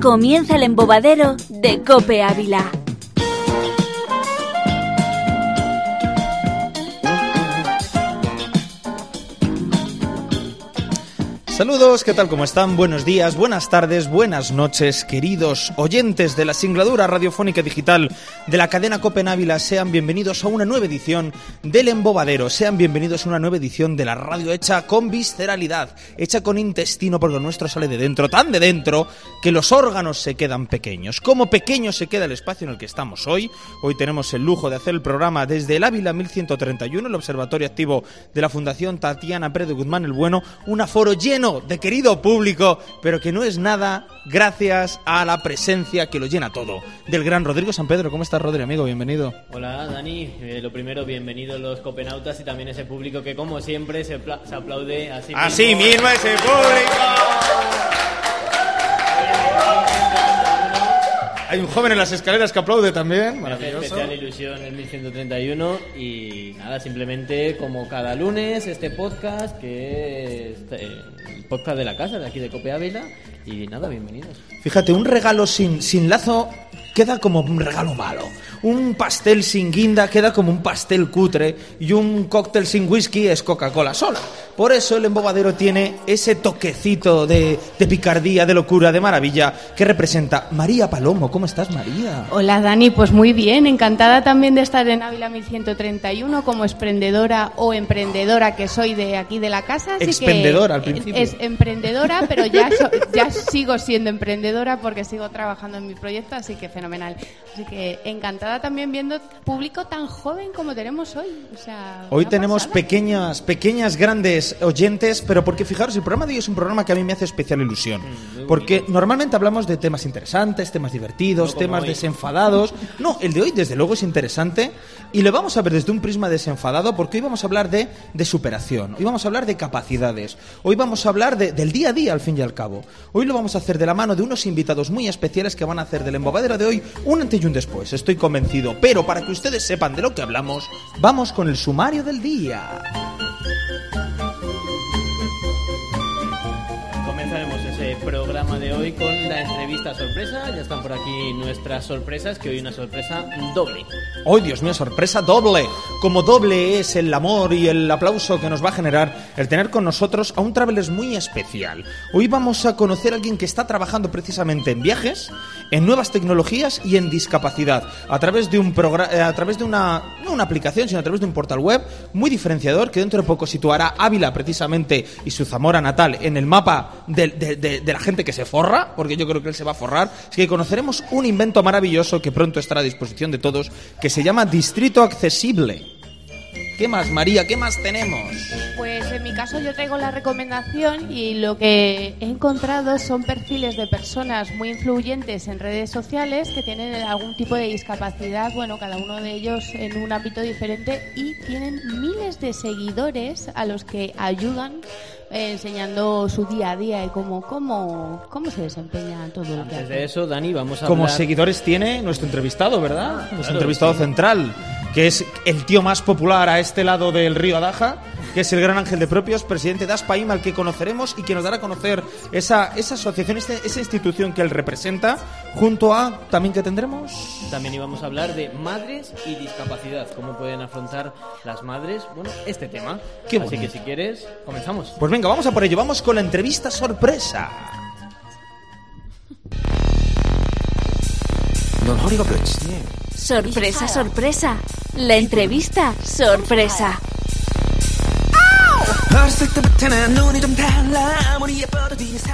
Comienza el embobadero de Cope Ávila. Saludos, ¿qué tal? ¿Cómo están? Buenos días, buenas tardes, buenas noches, queridos oyentes de la singladura radiofónica digital de la cadena Copenávila. Sean bienvenidos a una nueva edición del Embobadero. Sean bienvenidos a una nueva edición de la radio hecha con visceralidad, hecha con intestino, porque lo nuestro sale de dentro, tan de dentro, que los órganos se quedan pequeños. Como pequeño se queda el espacio en el que estamos hoy. Hoy tenemos el lujo de hacer el programa desde el Ávila 1131, el observatorio activo de la Fundación Tatiana Pérez de Guzmán el Bueno, un aforo lleno de querido público, pero que no es nada gracias a la presencia que lo llena todo del gran Rodrigo San Pedro. ¿Cómo estás, Rodrigo, amigo? Bienvenido. Hola, Dani. Eh, lo primero, bienvenidos los copenautas y también ese público que, como siempre, se, apla- se aplaude así Así mismo ese público. Hay un joven en las escaleras que aplaude también. Maravilloso. especial ilusión el 1131 y nada, simplemente como cada lunes este podcast que es eh, el podcast de la casa de aquí de Cope Ávila y nada, bienvenidos. Fíjate, un regalo sin, sin lazo queda como un regalo malo. Un pastel sin guinda queda como un pastel cutre y un cóctel sin whisky es Coca-Cola sola. Por eso el embobadero tiene ese toquecito de, de picardía, de locura, de maravilla que representa María Palomo. ¿Cómo estás, María? Hola Dani, pues muy bien, encantada también de estar en Ávila 1131 como emprendedora o emprendedora que soy de aquí de la casa. así que- Expendedora al principio. Es emprendedora, pero ya, so- ya sigo siendo emprendedora porque sigo trabajando en mi proyecto, así que fenomenal. Así que encantada también viendo público tan joven como tenemos hoy. O sea, Hoy tenemos pasada. pequeñas, pequeñas, grandes oyentes, pero porque fijaros, el programa de hoy es un programa que a mí me hace especial ilusión. Porque normalmente hablamos de temas interesantes, temas divertidos, No temas hoy. desenfadados. No, el de hoy desde luego es interesante y lo vamos a ver desde un prisma desenfadado porque hoy vamos a hablar de, de superación, hoy vamos a hablar de capacidades, hoy vamos a hablar de- del día a día al fin y al cabo. Hoy lo vamos a hacer de la mano de unos invitados muy especiales que van a hacer del embobadero de hoy un antes y un después, estoy convencido. Pero para que ustedes sepan de lo que hablamos, vamos con el sumario del día. Programa de hoy con la entrevista sorpresa. Ya están por aquí nuestras sorpresas, que hoy una sorpresa doble. ¡Oh, Dios mío, sorpresa doble! Como doble es el amor y el aplauso que nos va a generar el tener con nosotros a un Travelers muy especial. Hoy vamos a conocer a alguien que está trabajando precisamente en viajes, en nuevas tecnologías y en discapacidad, a través de un programa, a través de una no una aplicación, sino a través de un portal web muy diferenciador que dentro de poco situará Ávila precisamente y su Zamora natal en el mapa de, de- de- de la gente que se forra, porque yo creo que él se va a forrar. Así que conoceremos un invento maravilloso que pronto estará a disposición de todos, que se llama Distrito Accesible. ¿Qué más, María? ¿Qué más tenemos? Pues en mi caso yo traigo la recomendación y lo que he encontrado son perfiles de personas muy influyentes en redes sociales que tienen algún tipo de discapacidad, bueno, cada uno de ellos en un ámbito diferente y tienen miles de seguidores a los que ayudan eh, enseñando su día a día y cómo, cómo, cómo se desempeña todo lo que Antes de eso, Dani, vamos a Como hablar... seguidores tiene nuestro entrevistado, ¿verdad? nuestro claro, entrevistado sí. central, que es el tío más popular a este lado del río Adaja, que es el gran ángel de propios, presidente de Aspaim, al que conoceremos y que nos dará a conocer esa, esa asociación, este- esa institución que él representa, junto a, también que tendremos... También íbamos a hablar de madres y discapacidad, cómo pueden afrontar las madres, bueno, este tema. Qué Así bonito. que si quieres, comenzamos. Pues venga, vamos a por ello, vamos con la entrevista sorpresa. Sorpresa, sorpresa. La entrevista, sorpresa.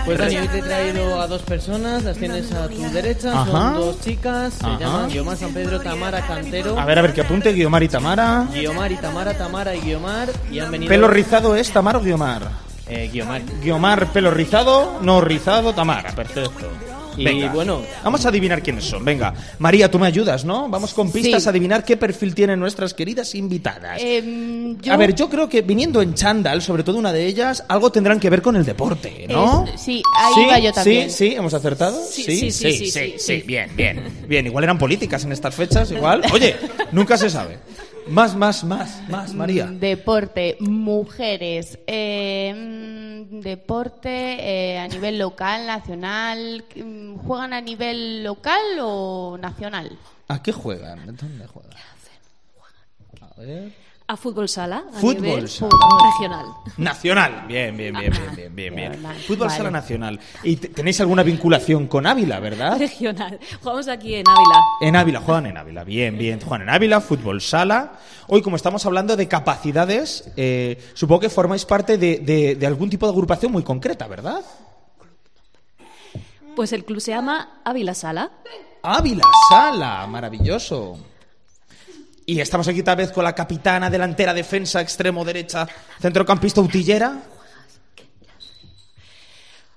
Pues Dani, te he traído a dos personas, las tienes a tu derecha, son dos chicas, se llaman Guiomar San Pedro, Tamara Cantero. A ver, a ver, que apunte Guiomar y Tamara. Guiomar y Tamara, Tamara y Guiomar, y ¿Pelo rizado es Tamara o Guiomar? Eh, Guiomar. Guiomar, pelo rizado, no rizado, Tamara, perfecto. Y Venga, bueno, vamos a adivinar quiénes son. Venga, María, tú me ayudas, ¿no? Vamos con pistas Sí. a adivinar qué perfil tienen nuestras queridas invitadas. Yo- A ver, yo creo que viniendo en chándal, sobre todo una de ellas, algo tendrán que ver con el deporte, ¿no? Es- sí, ahí iba yo también. Sí, sí, hemos acertado. Sí, sí, sí, sí, sí, sí. bien, bien. Bien, igual eran políticas en estas fechas, igual. Oye, nunca se sabe. Más, más, más, más, María. Mm, Deporte, mujeres. eh, deporte eh, a nivel local, nacional. ¿Juegan a nivel local o nacional? ¿A qué juegan? ¿Dónde juegan? A ver. A fútbol sala, a Fútbol nivel sala. regional. Nacional. Bien, bien, bien, bien, bien, bien. bien. Fútbol Vale. sala nacional. Y te- tenéis alguna vinculación con Ávila, ¿verdad? Regional. Jugamos aquí en Ávila. En Ávila, juegan en Ávila. Bien, bien. Juegan en Ávila, fútbol sala. Hoy, como estamos hablando de capacidades, eh, supongo que formáis parte de, de- de algún tipo de agrupación muy concreta, ¿verdad? Pues el club se llama Ávila Sala. Ávila Sala, maravilloso. Y estamos aquí tal vez con la capitana, delantera, defensa, extremo, derecha, centrocampista, utillera.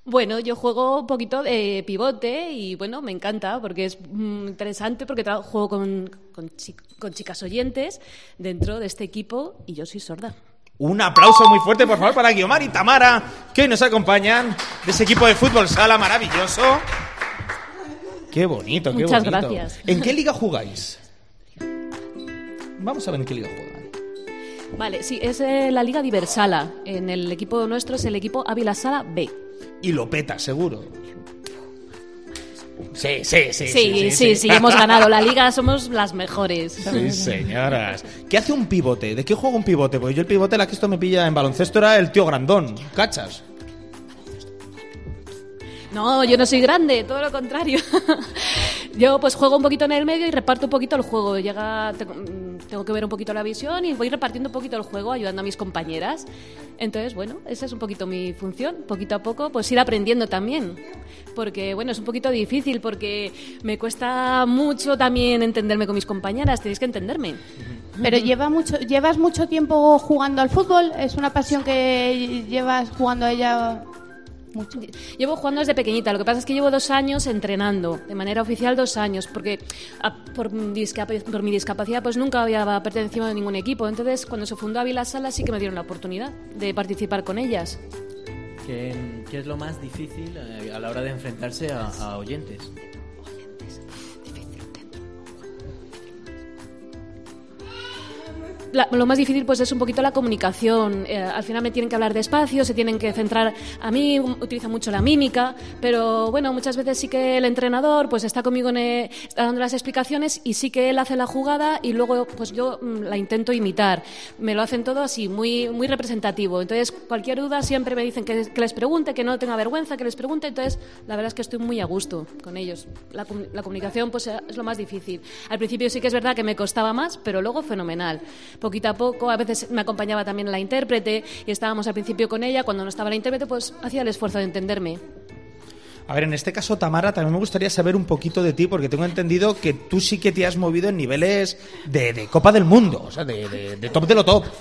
Bueno, yo juego un poquito de pivote y bueno, me encanta porque es mm, interesante porque juego con, con, chi- con chicas oyentes dentro de este equipo y yo soy sorda. Un aplauso muy fuerte, por favor, para Guiomar y Tamara, que hoy nos acompañan de ese equipo de fútbol sala maravilloso. Qué bonito, qué Muchas bonito. gracias. ¿En qué liga jugáis? Vamos a ver en qué liga juegan. Vale, sí, es eh, la Liga Diversala. En el equipo nuestro es el equipo Ávila Sala B. Y lo peta, seguro. Sí, sí, sí. Sí, sí, sí, hemos ganado la liga, somos las mejores. Sí, señoras. ¿Qué hace un pivote? ¿De qué juega un pivote? Porque yo el pivote, la que esto me pilla en baloncesto, era el tío grandón. ¿Cachas? No, yo no soy grande, todo lo contrario. yo pues juego un poquito en el medio y reparto un poquito el juego. Llega, tengo, mm, tengo que ver un poquito la visión y voy repartiendo un poquito el juego, ayudando a mis compañeras. Entonces, bueno, esa es un poquito mi función. Poquito a poco, pues ir aprendiendo también. Porque, bueno, es un poquito difícil porque me cuesta mucho también entenderme con mis compañeras. Tenéis que entenderme. Pero lleva mucho, llevas mucho tiempo jugando al fútbol. Es una pasión que llevas jugando a ella mucho. Llevo jugando desde pequeñita, lo que pasa es que llevo dos años entrenando, de manera oficial dos años, porque a- por, discap- por mi discapacidad pues nunca había pertenecido a ningún equipo. Entonces, cuando se fundó Ávila Sala sí que me dieron la oportunidad de participar con ellas. ¿Qué, es lo más difícil eh, a la hora de enfrentarse a oyentes? Lo más difícil pues es un poquito la comunicación. Eh, al final me tienen que hablar despacio, se tienen que centrar. A mí utilizo mucho la mímica, pero bueno, muchas veces sí que el entrenador pues está conmigo eh, dando las explicaciones y sí que él hace la jugada y luego pues yo mm, la intento imitar. Me lo hacen todo así, muy muy representativo. Entonces cualquier duda siempre me dicen que, les pregunte, que no tenga vergüenza, que les pregunte. Entonces la verdad es que estoy muy a gusto con ellos. La, la comunicación pues es lo más difícil. Al principio sí que es verdad que me costaba más, pero luego fenomenal. Poquito a poco, a veces me acompañaba también la intérprete y estábamos al principio con ella. Cuando no estaba la intérprete, pues hacía el esfuerzo de entenderme. A ver, en este caso, Tamara, también me gustaría saber un poquito de ti, porque tengo entendido que tú sí que te has movido en niveles de, de Copa del Mundo, o sea, de, de- de top de lo top.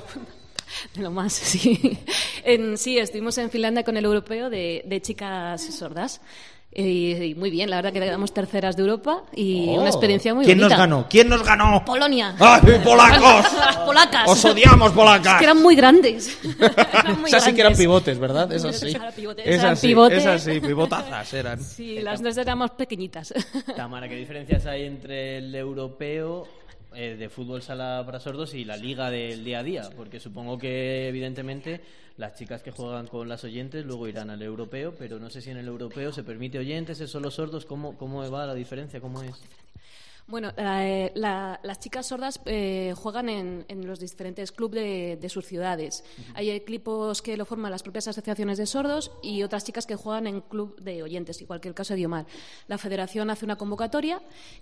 De lo más, sí. En, sí, estuvimos en Finlandia con el europeo de, de chicas sordas. Y, y muy bien, la verdad que quedamos terceras de Europa y Oh. una experiencia muy ¿Quién bonita. nos ganó? ¿Quién nos ganó? Polonia. ¡Ay, polacos! Las polacas. ¡Os odiamos, polacas! Es que eran muy grandes. Eran muy Esas sí que eran pivotes, ¿verdad? Esas sí. Eran pivotes, Esas eran sí, pivotes. esas sí, pivotazas eran. Sí, las dos éramos pequeñitas. Tamara, ¿qué diferencias hay entre el europeo eh, de fútbol sala para sordos y la liga del día a día? Porque supongo que, evidentemente, las chicas que juegan con las oyentes luego irán al europeo, pero no sé si en el europeo se permite oyentes, es solo sordos. ¿Cómo, cómo va la diferencia? ¿Cómo es? Bueno, eh, la- las chicas sordas eh, juegan en, en los diferentes clubes de, de sus ciudades. Hay equipos que lo forman las propias asociaciones de sordos y otras chicas que juegan en club de oyentes, igual que el caso de Diomar. La federación hace una convocatoria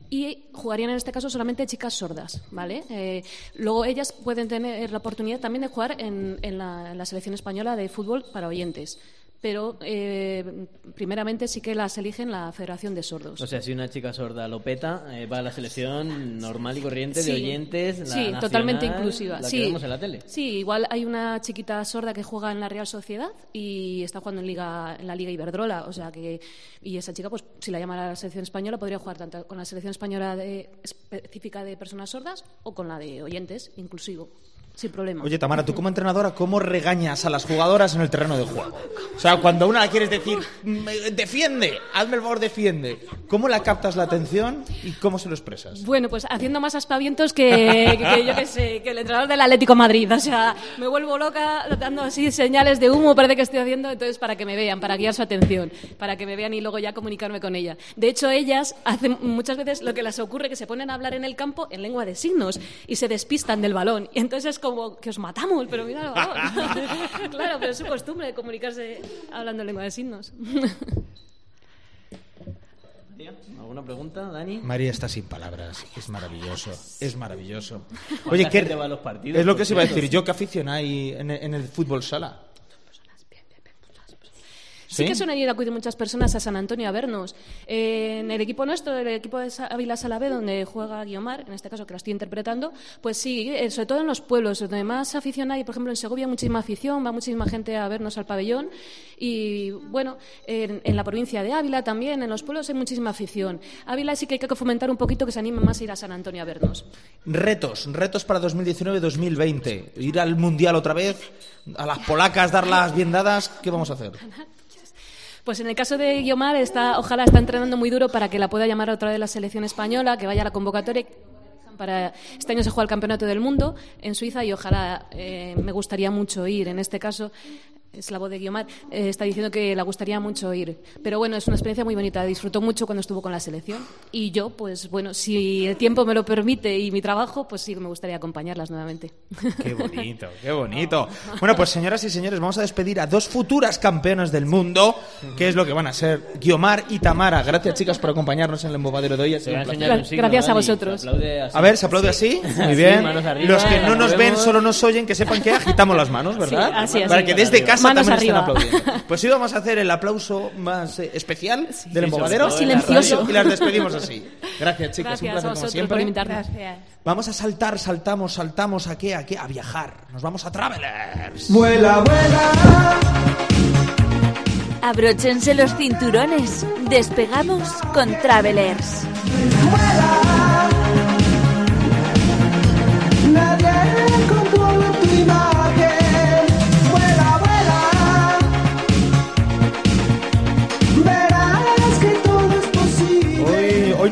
y jugarían en este caso solamente chicas sordas, ¿vale? Eh, luego ellas pueden tener la oportunidad también de jugar en, en la, en la selección española de fútbol para oyentes. Pero eh, primeramente sí que las eligen la Federación de Sordos. O sea, si una chica sorda lo peta, eh, va a la selección normal y corriente Sí. de oyentes. La Sí, nacional, totalmente inclusiva. La sí. que vemos en la tele. Sí, igual hay una chiquita sorda que juega en la Real Sociedad y está jugando en liga en la Liga Iberdrola, o sea que y esa chica pues si la llama a la selección española podría jugar tanto con la selección española de- específica de personas sordas o con la de oyentes inclusivo. Sin problema. Oye, Tamara, tú como entrenadora, ¿cómo regañas a las jugadoras en el terreno de juego? O sea, cuando una la quieres decir, "Me- defiende, hazme el favor, defiende. ¿Cómo la captas la atención y cómo se lo expresas? Bueno, pues haciendo más aspavientos que, que yo que sé, que el entrenador del Atlético Madrid. O sea, me vuelvo loca dando así señales de humo, parece que estoy haciendo, entonces para que me vean, para guiar su atención, para que me vean y luego ya comunicarme con ella. De hecho, ellas hacen muchas veces lo que les ocurre, que se ponen a hablar en el campo en lengua de signos y se despistan del balón. Y entonces es como que os matamos, pero mira claro, pero es su costumbre comunicarse hablando en lengua de signos. ¿Alguna pregunta, Dani? María está sin palabras. Es maravilloso. Es maravilloso. ¿Cuánta Oye, ¿qué va a los partidos, es lo que se iba a decir? ¿Yo hay en, en el fútbol sala? Sí, que suelen ir a acudir muchas personas a San Antonio a vernos. Eh, en el equipo nuestro, el equipo de Ávila Salavé, donde juega Guiomar, en este caso que la estoy interpretando, pues sí, eh, sobre todo en los pueblos, donde más afición hay, por ejemplo en Segovia hay muchísima afición, va muchísima gente a vernos al pabellón y bueno, en, en la provincia de Ávila también, en los pueblos hay muchísima afición. Ávila sí que hay que fomentar un poquito que se animen más a ir a San Antonio a vernos. Retos, retos para 2019-2020. Ir al Mundial otra vez, a las polacas darlas bien dadas, ¿qué vamos a hacer? Pues en el caso de Guiomar, está, ojalá está entrenando muy duro para que la pueda llamar otra vez la selección española, que vaya a la convocatoria. Para, este año se juega el Campeonato del Mundo en Suiza y ojalá eh, me gustaría mucho ir. En este caso, es la voz de Guiomar, eh, está diciendo que le gustaría mucho ir. Pero bueno, es una experiencia muy bonita. Disfrutó mucho cuando estuvo con la selección. Y yo, pues bueno, si el tiempo me lo permite y mi trabajo, pues sí me gustaría acompañarlas nuevamente. Qué bonito, qué bonito. Bueno, pues señoras y señores, vamos a despedir a dos futuras campeonas del mundo, que es lo que van a ser Guiomar y Tamara. Gracias, chicas, por acompañarnos en el embobadero de hoy. A signo, gracias a vosotros. Así. A ver, se aplaude así. Muy Así, bien. manos arriba, Los que no nos ven, solo nos oyen, que sepan que agitamos las manos, ¿verdad? Sí, así es. Para que desde casa Manos arriba. Pues sí, vamos a hacer el aplauso más eh, especial del todo en la Silencioso. Y las despedimos así. Gracias, chicas. un Gracias placer como siempre. por. Gracias. Vamos a saltar, saltamos, saltamos a qué, a qué, a viajar. Nos vamos a Travelers. Vuela, vuela. Abróchense los cinturones. Despegamos con Travelers. Nadie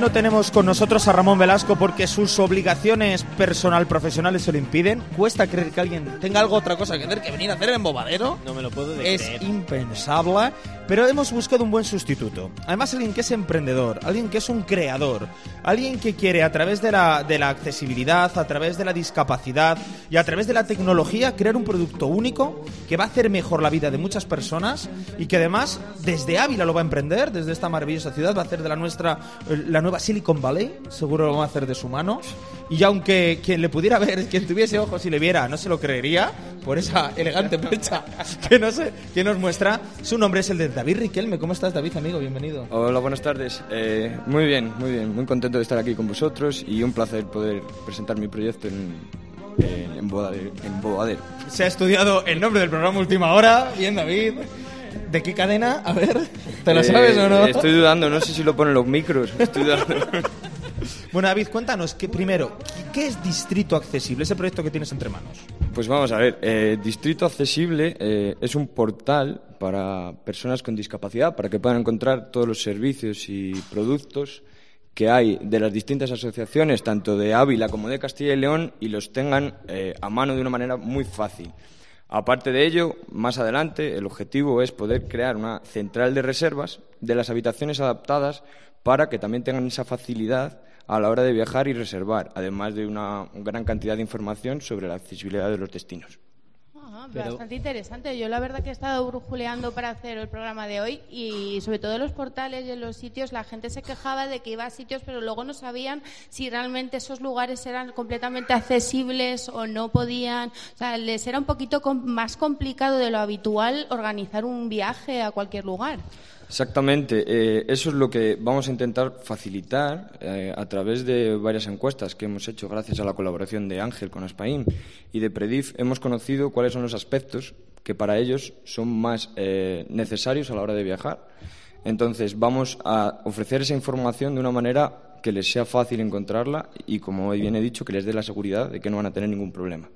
no tenemos con nosotros a Ramón Velasco porque sus obligaciones personal profesionales se lo impiden. Cuesta creer que alguien tenga algo otra cosa que hacer que venir a hacer el embobadero. No me lo puedo de Es creer. impensable, pero hemos buscado un buen sustituto. Además, alguien que es emprendedor, alguien que es un creador, alguien que quiere a través de la, accesibilidad, a través de la discapacidad y a través de la tecnología crear un producto único que va a hacer mejor la vida de muchas personas y que además desde Ávila lo va a emprender, desde esta maravillosa ciudad, va a hacer de la nuestra eh, la nueva Silicon Valley, seguro lo va a hacer de su mano. Y aunque quien le pudiera ver, quien tuviese ojos y le viera, no se lo creería por esa elegante percha que nos, que nos muestra. Su nombre es el de David Riquelme. ¿Cómo estás, David, amigo? Bienvenido. Hola, buenas tardes. Eh, muy bien, muy bien. Muy contento de estar aquí con vosotros y un placer poder presentar mi proyecto en, en, en en. Se ha estudiado el nombre del programa Última Hora. Bien, David. ¿De qué cadena? A ver, ¿te lo Eh, sabes o no? Estoy dudando, no sé si lo ponen los micros. Estoy dudando. Bueno, David, cuéntanos, que primero, ¿qué es Distrito Accesible, ese proyecto que tienes entre manos? Pues vamos a ver, eh, Distrito Accesible eh, es un portal para personas con discapacidad, para que puedan encontrar todos los servicios y productos que hay de las distintas asociaciones, tanto de Ávila como de Castilla y León, y los tengan eh, a mano de una manera muy fácil. Aparte de ello, más adelante, el objetivo es poder crear una central de reservas de las habitaciones adaptadas para que también tengan esa facilidad a la hora de viajar y reservar, además de una gran cantidad de información sobre la accesibilidad de los destinos. Ah, Pero- Bastante interesante. Yo la verdad que he estado brujuleando para hacer el programa de hoy y sobre todo en los portales y en los sitios la gente se quejaba de que iba a sitios pero luego no sabían si realmente esos lugares eran completamente accesibles o no podían. O sea, les era un poquito más complicado de lo habitual organizar un viaje a cualquier lugar. Exactamente, eh, eso es lo que vamos a intentar facilitar eh, a través de varias encuestas que hemos hecho gracias a la colaboración de Ángel con Aspaim y de Predif. Hemos conocido cuáles son los aspectos que para ellos son más eh, necesarios a la hora de viajar. Entonces, vamos a ofrecer esa información de una manera que les sea fácil encontrarla y, como bien he dicho, que les dé la seguridad de que no van a tener ningún problema.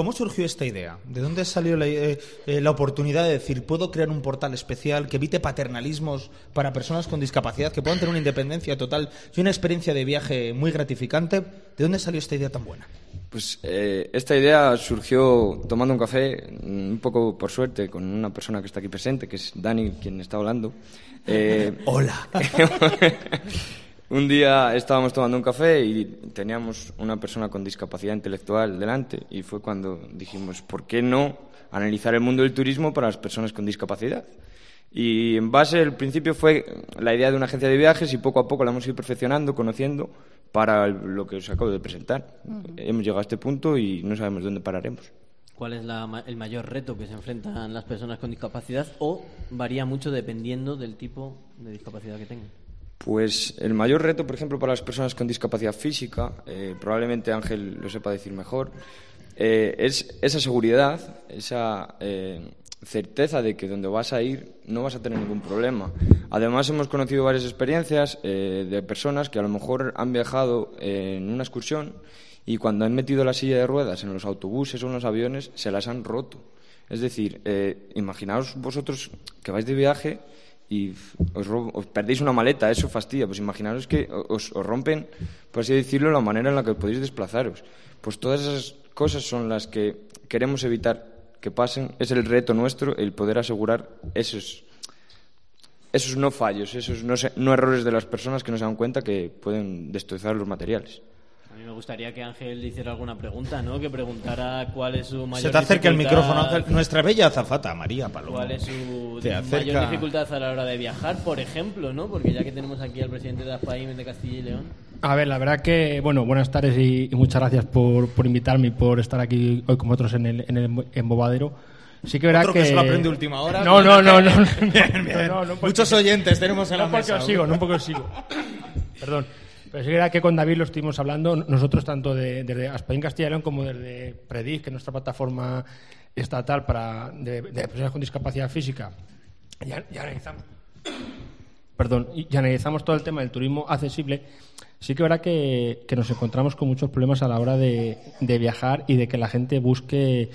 ¿Cómo surgió esta idea? ¿De dónde salió la, eh, eh, la oportunidad de decir, puedo crear un portal especial que evite paternalismos para personas con discapacidad, que puedan tener una independencia total y una experiencia de viaje muy gratificante? ¿De dónde salió esta idea tan buena? Pues eh, esta idea surgió tomando un café, un poco por suerte, con una persona que está aquí presente, que es Dani, quien está hablando. Eh, Hola. un día estábamos tomando un café y teníamos una persona con discapacidad intelectual delante y fue cuando dijimos, ¿por qué no analizar el mundo del turismo para las personas con discapacidad? Y en base, el principio fue la idea de una agencia de viajes y poco a poco la hemos ido perfeccionando, conociendo, para lo que os acabo de presentar. Hemos llegado a este punto y no sabemos dónde pararemos. ¿Cuál es la el mayor reto que se enfrentan las personas con discapacidad? ¿O varía mucho dependiendo del tipo de discapacidad que tengan? Pues el mayor reto, por ejemplo, para las personas con discapacidad física, eh, probablemente Ángel lo sepa decir mejor, eh, es esa seguridad, esa eh, certeza de que donde vas a ir no vas a tener ningún problema. Además, hemos conocido varias experiencias de personas que a lo mejor han viajado en una excursión y cuando han metido la silla de ruedas en los autobuses o en los aviones se las han roto. Es decir, imaginaos vosotros que vais de viaje y os, os perdéis una maleta, eso fastidia. Pues imaginaros que os, rompen, por así decirlo, la manera en la que podéis desplazaros. Pues todas esas cosas son las que queremos evitar que pasen. Es el reto nuestro el poder asegurar esos, esos no fallos, esos no, no errores de las personas que no se dan cuenta que pueden destrozar los materiales. A mí me gustaría que Ángel hiciera alguna pregunta, ¿no? Que preguntara cuál es su mayor Se te acerca el dificultad- micrófono, Ángel. Nuestra bella azafata, María Palomo. ¿Cuál es su Te mayor acerca- dificultad a la hora de viajar, por ejemplo, ¿no? Porque ya que tenemos aquí al presidente de AFAIM de Castilla y León. A ver, la verdad que, bueno, buenas tardes y, y muchas gracias por, por invitarme y por estar aquí hoy con vosotros en el, en el embobadero. Sí que verá Otro que se lo aprende última hora. No, no, no, no. no, Bien, bien. no, no, porque- Muchos oyentes tenemos en la no porque mesa. os sigo, no porque os sigo. Perdón. Pero sí que era que con David lo estuvimos hablando, nosotros tanto de- desde Aspaín León como desde Predis, que es nuestra plataforma estatal para de, personas con discapacidad física. Ya, analizamos perdón, y analizamos todo el tema del turismo accesible, sí que verá que, que nos encontramos con muchos problemas a la hora de, de viajar y de que la gente busque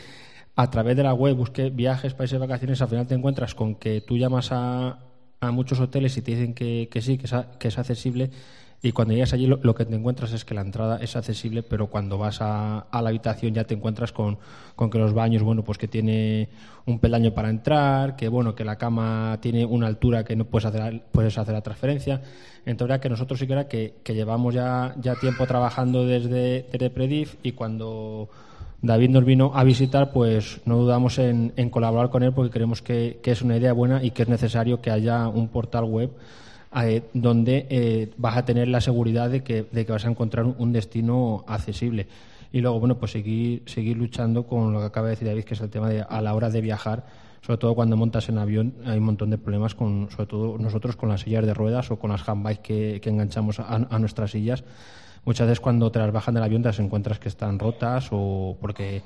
a través de la web, busque viajes, países vacaciones, al final te encuentras con que tú llamas a, a muchos hoteles y te dicen que, que sí, que es, que es accesible. Y cuando llegas allí lo, que te encuentras es que la entrada es accesible, pero cuando vas a, la habitación ya te encuentras con, que los baños, bueno, pues que tiene un peldaño para entrar, que bueno, que la cama tiene una altura que no puedes hacer, puedes hacer la transferencia. Entonces era que nosotros sí que era que, llevamos ya, tiempo trabajando desde, desde y cuando David nos vino a visitar, pues no dudamos en, colaborar con él porque creemos que es una idea buena y que es necesario que haya un portal web eh, donde eh, vas a tener la seguridad de que, de que vas a encontrar un, destino accesible. Y luego, bueno, pues seguir, seguir luchando con lo que acaba de decir David, que es el tema de a la hora de viajar, sobre todo cuando montas en avión, hay un montón de problemas, con, sobre todo nosotros con las sillas de ruedas o con las handbikes que, que enganchamos a, a nuestras sillas. Muchas veces cuando te las bajan del avión te las encuentras que están rotas o porque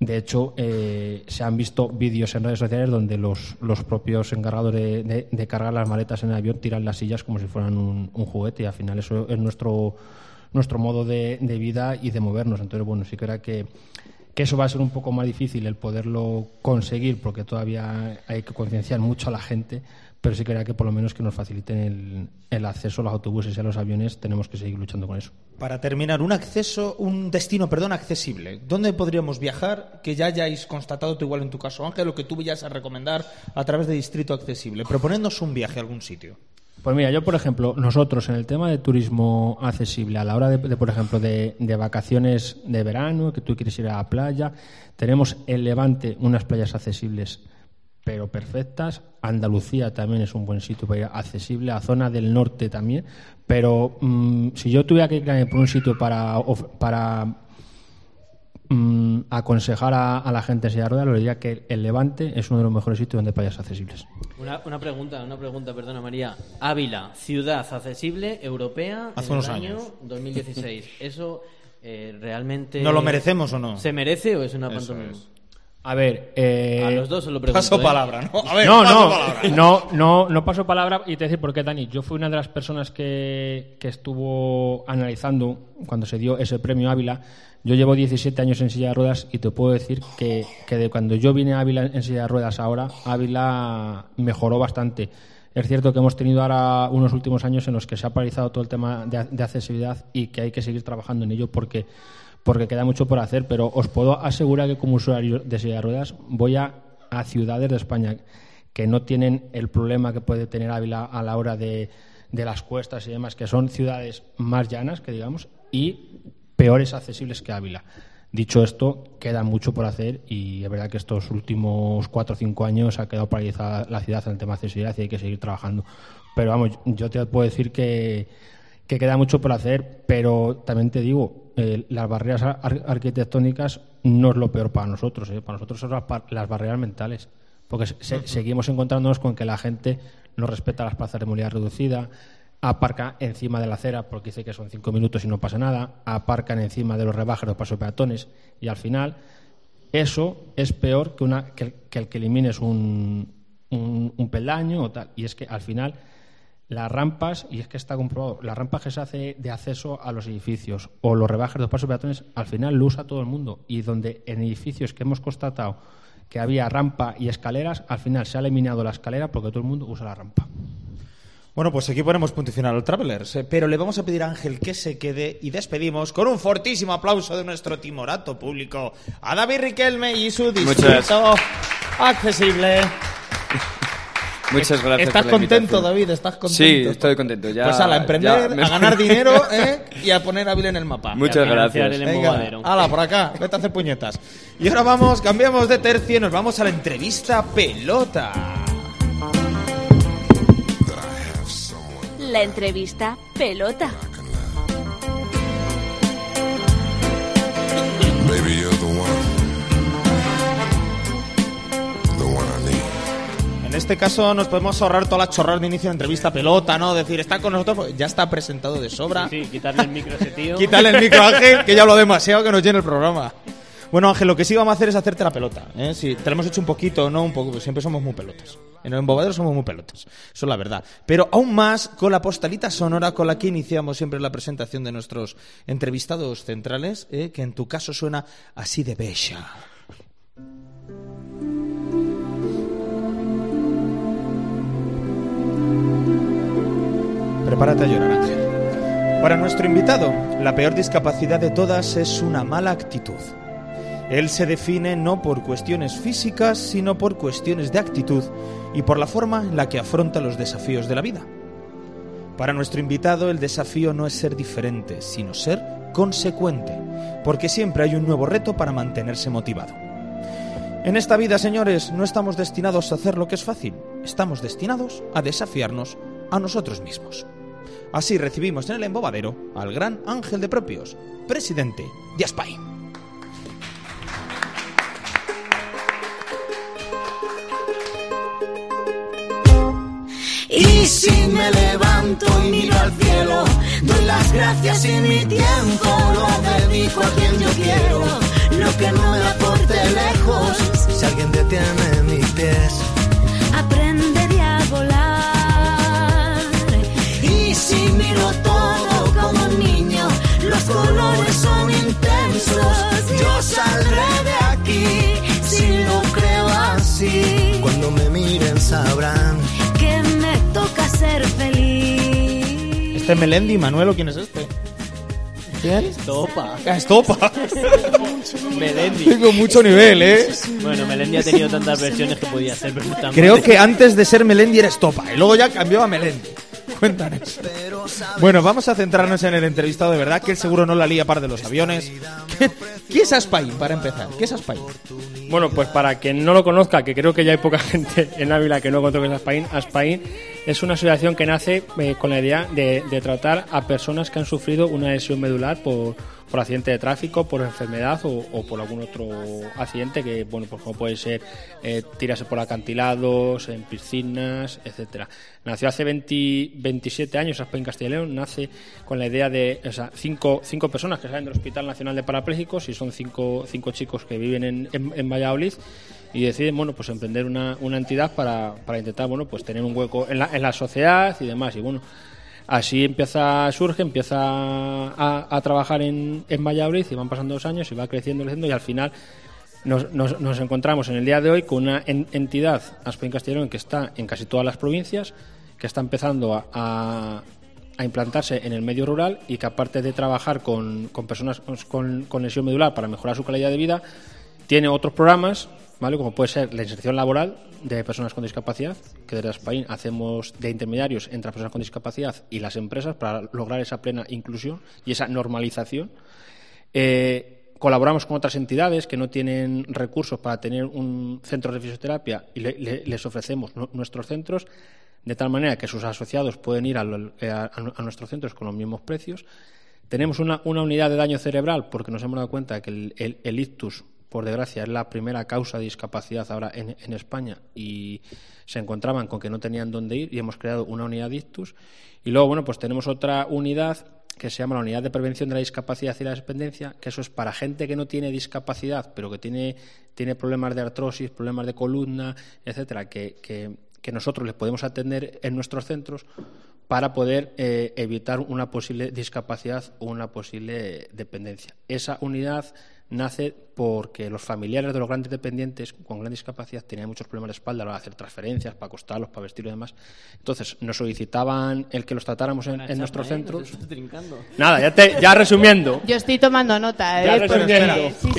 de hecho, eh, se han visto vídeos en redes sociales donde los, los propios encargados de, de- cargar las maletas en el avión tiran las sillas como si fueran un, un juguete y al final eso es nuestro, nuestro modo de, de vida y de movernos. Entonces, bueno, sí que era que, que eso va a ser un poco más difícil el poderlo conseguir porque todavía hay que concienciar mucho a la gente, pero sí que era que por lo menos que nos faciliten el, el acceso a los autobuses y a los aviones, tenemos que seguir luchando con eso. Para terminar, un acceso, un destino, perdón, accesible. ¿Dónde podríamos viajar que ya hayáis constatado tú igual en tu caso, Ángel, lo que tú vayas a recomendar a través de Distrito Accesible? Proponednos un viaje a algún sitio. Pues mira, yo por ejemplo, nosotros en el tema de turismo accesible, a la hora de, de, por ejemplo, de, de vacaciones de verano, que tú quieres ir a la playa, tenemos en Levante unas playas accesibles, pero perfectas. Andalucía también es un buen sitio para ir accesible, a zona del norte también. Pero mm, si yo tuviera que ir por un sitio para, of- para mm, aconsejar a, a la gente en silla de ruedas, lo diría que el Levante es uno de los mejores sitios donde hay playas accesibles. Una, una pregunta, una pregunta, perdona María. Ávila, ciudad accesible europea Hace en unos el años. año 2016. ¿Eso eh, realmente ¿No lo merecemos o no? se merece o es una pantomima? es. A ver, eh, A los dos se lo pregunto. Paso ¿eh? palabra, ¿no? A ver, no, paso no, palabra. no, no, no paso palabra y te decir por qué, Dani. Yo fui una de las personas que, que estuvo analizando cuando se dio ese premio Ávila Yo llevo 17 años en silla de ruedas y te puedo decir que, que de cuando yo vine a Ávila en silla de ruedas ahora, Ávila mejoró bastante. Es cierto que hemos tenido ahora unos últimos años en los que se ha paralizado todo el tema de, de accesibilidad y que hay que seguir trabajando en ello porque, porque queda mucho por hacer, pero os puedo asegurar que como usuario de silla de ruedas voy a, a ciudades de España que no tienen el problema que puede tener Ávila a la hora de, de las cuestas y demás, que son ciudades más llanas, que digamos, y peores accesibles que Ávila. Dicho esto, queda mucho por hacer y es verdad que estos últimos cuatro o cinco años ha quedado paralizada la ciudad en el tema de accesibilidad y hay que seguir trabajando. Pero vamos, yo te puedo decir que, que queda mucho por hacer, pero también te digo, eh, las barreras ar- arquitectónicas no es lo peor para nosotros, ¿eh? para nosotros son las, barreras mentales, porque se- se- seguimos encontrándonos con que la gente no respeta las plazas de movilidad reducida, aparca encima de la acera porque dice que son cinco minutos y no pasa nada, aparcan encima de los rebajes los pasos peatones y al final eso es peor que, una, que, el- que el que elimines un, un, un peldaño o tal. Y es que al final las rampas, y es que está comprobado, las rampas que se hace de acceso a los edificios o los rebajes de los pasos peatones, al final lo usa todo el mundo. Y donde en edificios que hemos constatado que había rampa y escaleras, al final se ha eliminado la escalera porque todo el mundo usa la rampa. Bueno, pues aquí ponemos punto final al Travelers, eh, pero le vamos a pedir a Ángel que se quede y despedimos con un fortísimo aplauso de nuestro timorato público a David Riquelme y su distrito accesible. Muchas gracias. ¿Estás por la contento. David? ¿Estás contento? Sí, estoy contento. Ya, pues a la emprender, me- a ganar dinero ¿eh? y a poner a Ávila en el mapa. Muchas gracias. el Venga, hala, por acá, vete a hacer puñetas. Y ahora vamos, cambiamos de tercio y nos vamos a la entrevista pelota. La entrevista pelota. Baby, you're the one. Este caso nos podemos ahorrar todas las chorradas de inicio de entrevista pelota, ¿no? Decir, está con nosotros, pues ya está presentado de sobra. Sí, quitarle el micro a ese tío. Quítale el micro a Ángel, que ya hablo demasiado que nos llene el programa. Bueno, Ángel, lo que sí vamos a hacer es hacerte la pelota. ¿eh? Sí, te lo hemos hecho un poquito, no un poco, pues siempre somos muy pelotas. En el embobadero somos muy pelotas, eso es la verdad. Pero aún más con la postalita sonora con la que iniciamos siempre la presentación de nuestros entrevistados centrales, ¿eh? que en tu caso suena así de bella. Prepárate a llorar, Ángel. Para nuestro invitado, la peor discapacidad de todas es una mala actitud. Él se define no por cuestiones físicas, sino por cuestiones de actitud y por la forma en la que afronta los desafíos de la vida. Para nuestro invitado, el desafío no es ser diferente, sino ser consecuente, porque siempre hay un nuevo reto para mantenerse motivado. En esta vida, señores, no estamos destinados a hacer lo que es fácil, estamos destinados a desafiarnos a nosotros mismos. Así recibimos en el embobadero al gran Ángel de Propios, presidente de. Y si me levanto y miro al cielo, doy las gracias y mi tiempo lo dedico a quien yo quiero. Lo que no me sabrán Que me toca ser feliz. Este es Melendi, Manuel, ¿o quién es este? ¿Quién? Estopa. Ah, Estopa. Melendi. Tengo mucho nivel, ¿eh? Bueno, Melendi ha tenido tantas versiones que podía ser perfectamente. Creo que antes de ser Melendi era Estopa y luego ya cambió a Melendi. Cuéntanos. Bueno, vamos a centrarnos en el entrevistado de verdad, que él seguro no la lía par de los aviones. ¿Qué, qué es Aspay, para empezar? ¿Qué es Aspay? Bueno, pues para quien no lo conozca, que creo que ya hay poca gente en Ávila que no conoce que es Aspain, Aspain es una asociación que nace eh, con la idea de, de tratar a personas que han sufrido una lesión medular por, por accidente de tráfico, por enfermedad o, o por algún otro accidente que, bueno, pues como puede ser eh, tirarse por acantilados, en piscinas, etcétera. Nació hace 20 27 años, y León, nace con la idea de o sea, cinco, cinco personas que salen del Hospital Nacional de Parapléjicos y son cinco, cinco chicos que viven en, en, en Valladolid y deciden bueno pues emprender una, una entidad para, para intentar bueno pues tener un hueco en la, en la sociedad y demás y bueno Así empieza, surge, empieza a, trabajar en, en Valladolid y van pasando dos años y va creciendo, creciendo y al final nos, nos- nos encontramos en el día de hoy con una en- entidad, Aspen Castellón, que está en casi todas las provincias, que está empezando a, a- a implantarse en el medio rural y que aparte de trabajar con, con personas con, con lesión medular para mejorar su calidad de vida, tiene otros programas, ¿vale? como puede ser la inserción laboral de personas con discapacidad, que desde Aspain hacemos de intermediarios entre las personas con discapacidad y las empresas para lograr esa plena inclusión y esa normalización. Eh, colaboramos con otras entidades que no tienen recursos para tener un centro de fisioterapia y le- le- les ofrecemos nu- nuestros centros de tal manera que sus asociados pueden ir eh, a, nuestros centros con los mismos precios. Tenemos una, una unidad de daño cerebral porque nos hemos dado cuenta que el, el- el ictus, por desgracia, es la primera causa de discapacidad ahora en, en España y se encontraban con que no tenían dónde ir y hemos creado una unidad ictus. Y luego, bueno, pues tenemos otra unidad que se llama la Unidad de Prevención de la Discapacidad y la Dependencia, que eso es para gente que no tiene discapacidad, pero que tiene, tiene problemas de artrosis, problemas de columna, etcétera, que, que, que nosotros les podemos atender en nuestros centros para poder eh, evitar una posible discapacidad o una posible dependencia. Esa unidad nace porque los familiares de los grandes dependientes con gran discapacidad tenían muchos problemas de espalda a la hora de hacer transferencias, para acostarlos, para vestirlos y demás. Entonces nos solicitaban el que los tratáramos en, en nuestros Chapa, ¿eh? centros. Nos estás trincando. Nada, ya, te, ya resumiendo. Yo estoy tomando nota, ¿eh? Ya resumiendo. Sí,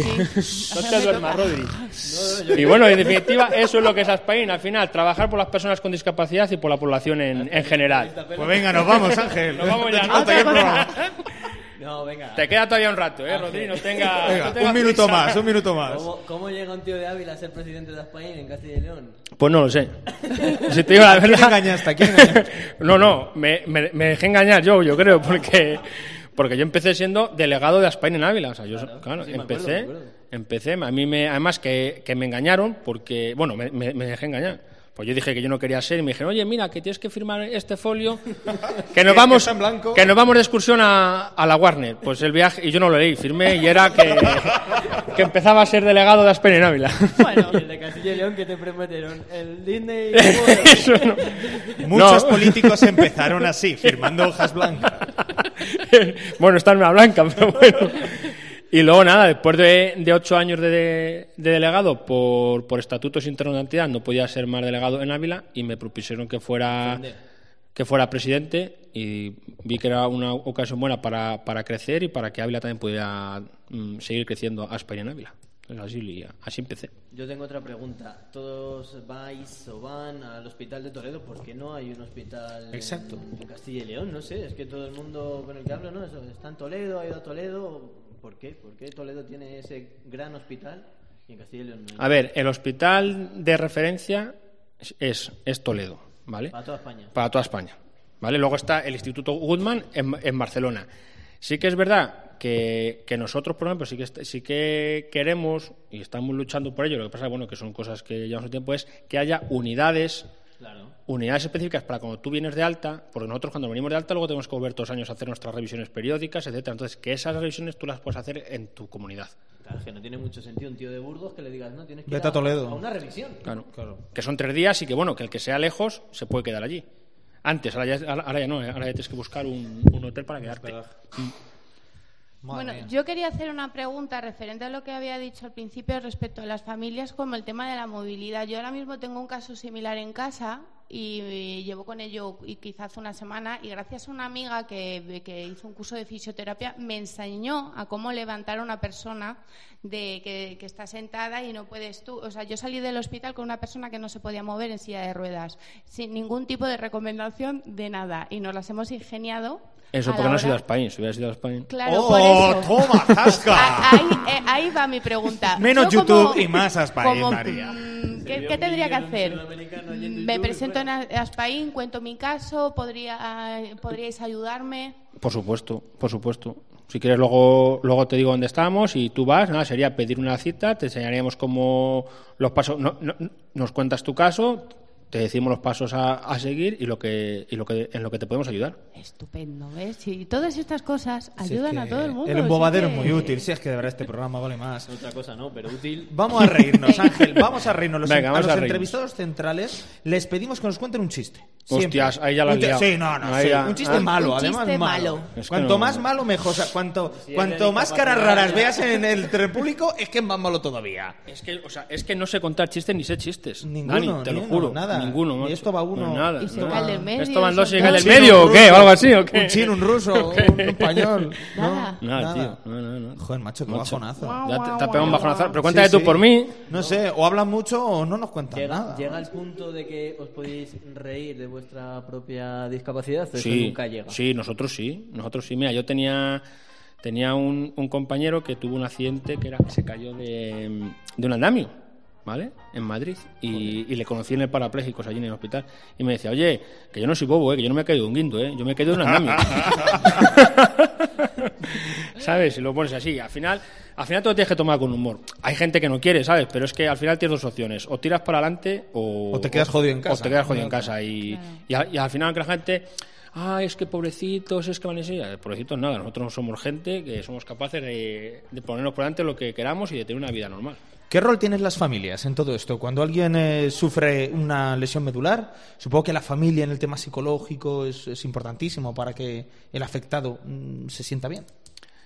sí. No te duermas, Rodri. Y bueno, en definitiva, eso es lo que es Aspain. Al final, trabajar por las personas con discapacidad y por la población en, en general. Pues venga, nos vamos, Ángel. Nos vamos ya, ¿no? No, venga. Te queda todavía un rato, ¿eh, Rodri? No tenga, Venga, no tenga un minuto prisa. más, un minuto más. ¿Cómo, cómo llega un tío de Ávila a ser presidente de España en Castilla y León? Pues no lo sé. Si te digo la ¿A quién verdad. engañaste? ¿A quién engañaste? No, no, me, me- me dejé engañar yo, yo creo, porque, porque yo empecé siendo delegado de Aspain en Ávila. O sea, yo, claro, sí, me acuerdo, empecé, me acuerdo. empecé, a mí me, además que, que me engañaron, porque, bueno, me, me- me dejé engañar. Pues yo dije que yo no quería ser y me dijeron, oye, mira, que tienes que firmar este folio, que nos vamos, está en blanco. que nos vamos de excursión a, a la Warner. Pues el viaje, y yo no lo leí, firmé y era que, que empezaba a ser delegado de Aspain en Ávila. Y el de Castilla y León que te prometieron el Disney. Eso no. Muchos No. políticos empezaron así, firmando hojas blancas. bueno, está en una blanca, pero bueno. Y luego nada, después de, de ocho años de, de delegado por, por estatutos internos de entidad, no podía ser más delegado en Ávila y me propusieron que fuera que fuera presidente y vi que era una ocasión buena para, para crecer y para que Ávila también pudiera mm, seguir creciendo a España en Ávila. Entonces así, así empecé. Yo tengo otra pregunta. ¿Todos vais o van al hospital de Toledo? ¿Por qué no hay un hospital en- Exacto. en, Castilla y León? No sé, es que todo el mundo con el que hablo, ¿no? Eso, está en Toledo, ha ido a Toledo. ¿Por qué? ¿Por qué Toledo tiene ese gran hospital y en Castilla y León no hay? A ver, el hospital de referencia es- es, Toledo, ¿vale? Para toda España. para toda España. ¿vale? Luego está el Instituto Goodman en, en Barcelona. Sí que es verdad que, que nosotros, por ejemplo, sí que, sí que queremos y estamos luchando por ello. Lo que pasa bueno, que son cosas que llevamos un tiempo, es que haya unidades Claro. unidades específicas para cuando tú vienes de alta, porque nosotros cuando venimos de alta luego tenemos que volver todos los años a hacer nuestras revisiones periódicas, etcétera. Entonces, que esas revisiones tú las puedes hacer en tu comunidad. Claro, es que no tiene mucho sentido un tío de Burgos que le digas, no, tienes que Vete ir a Toledo. a una revisión. Claro. Que son tres días y que, bueno, que el que sea lejos se puede quedar allí. Antes, ahora ya, ahora ya no, ¿eh? ahora ya tienes que buscar un, un hotel para quedarte. Bueno, yo quería hacer una pregunta referente a lo que había dicho al principio respecto a las familias, como el tema de la movilidad. Yo ahora mismo tengo un caso similar en casa y, llevo con ello y quizás una semana y gracias a una amiga que, que hizo un curso de fisioterapia me enseñó a cómo levantar a una persona de que, que está sentada y no puedes tú. O sea, yo salí del hospital con una persona que no se podía mover en silla de ruedas, sin ningún tipo de recomendación de nada y nos las hemos ingeniado. Eso a porque no has ido a España. Si hubieras ido a España. Claro, ¡Oh, por eso. toma, zasca! Ahí, eh, ahí va mi pregunta. Menos Yo como- YouTube y más como, María. mm, ¿Qué, qué tendría que hacer? Me presento en Aspain, cuento mi caso, podría, podríais ayudarme. Por supuesto, por supuesto. Si quieres, luego, luego te digo dónde estamos y tú vas. Nada, sería pedir una cita, te enseñaríamos cómo los pasos. no- no- nos cuentas tu caso, te decimos los pasos a, a seguir y lo que y lo que en lo que te podemos ayudar. Estupendo, ¿ves? Y todas estas cosas Si es ayudan que a todo el mundo. El embobadero sí es que- muy útil. Si es que de verdad este programa vale más. Otra cosa no, pero útil. Vamos a reírnos, Ángel. Vamos a reírnos. Los, Venga, a los a reírnos. entrevistados centrales les pedimos que nos cuenten un chiste. Siempre. Hostias, ahí ya la liado. Sí, no, no, Ahí sí, ya- Un chiste ah. malo, Un además chiste malo. malo. Es que cuanto no- más malo, mejor. O sea, cuanto, Si es cuanto más caras raras veas en el público, es que es más malo todavía. Es que, o sea, es que no sé contar chistes ni sé chistes. Ninguno, Dani, te lo juro. nada. Ninguno, Y esto va uno- nada, Y se no. cae del medio, Esto van dos y cae dos. del medio, ¿o qué? ¿O algo así, o qué? Un chino, un ruso, un español. Nada. No, Nada, tío. No, no, no. Joder, macho, qué Macho. bajonazo. Ya te, te has pegado un bajonazo. Pero cuéntame Sí, tú sí. por mí. No sé, o hablan mucho o no nos cuentan Llega, nada. llega al punto de que os podéis reír de vuestra propia discapacidad, o eso Sí, nunca llega. sí, nosotros sí. Nosotros sí. Mira, yo tenía, tenía un, un compañero que tuvo un accidente que era que se cayó de, de un andamio, ¿vale? En Madrid. Y, y le conocí en el parapléjicos allí en el hospital. Y me decía, oye, que yo no soy bobo, ¿eh? que yo no me he caído de un guindo, ¿eh? yo me he caído de un andamio. ¿Sabes? Si lo pones así, al final, al final todo tienes que tomar con humor. Hay gente que no quiere, ¿sabes? Pero es que al final tienes dos opciones: o tiras para adelante o, O te quedas jodido en casa. O te quedas jodido en casa. Y, y, al, y al final, que la gente. Ah, es que pobrecitos, es que van a decir. Pobrecitos nada, nosotros no somos gente que somos capaces de, de ponernos por delante lo que queramos y de tener una vida normal. ¿Qué rol tienen las familias en todo esto? Cuando alguien eh, sufre una lesión medular, supongo que la familia en el tema psicológico es, es importantísimo para que el afectado mm, se sienta bien.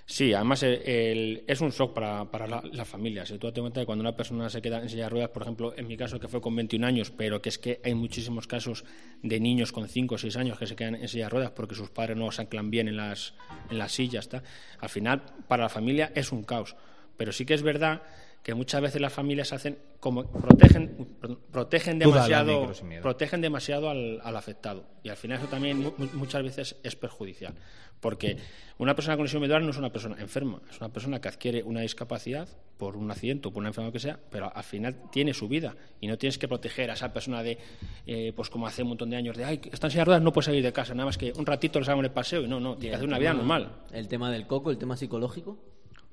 Sí, además el- el- es un shock para, para la, la familia. Si tú te cuenta de cuando una persona se queda en silla de ruedas, por ejemplo, en mi caso que fue con 21 años, pero que es que hay muchísimos casos de niños con 5 o 6 años que se quedan en silla de ruedas porque sus padres no se anclan bien en las, en las sillas. ¿tá? Al final, para la familia es un caos. Pero sí que es verdad que muchas veces las familias hacen como protegen protegen demasiado micro sin protegen demasiado al, al afectado. Y al final eso también mu- mu- muchas veces es perjudicial. Porque una persona con lesión medular no es una persona enferma es una persona que adquiere una discapacidad por un accidente o por una enfermedad que sea pero al final tiene su vida. Y no tienes que proteger a esa persona de eh, pues como hace un montón de años de ay está en silla de ruedas no puede salir de casa nada más que un ratito le sacamos el paseo y no no tiene que hacer una vida normal El tema del coco, el tema psicológico.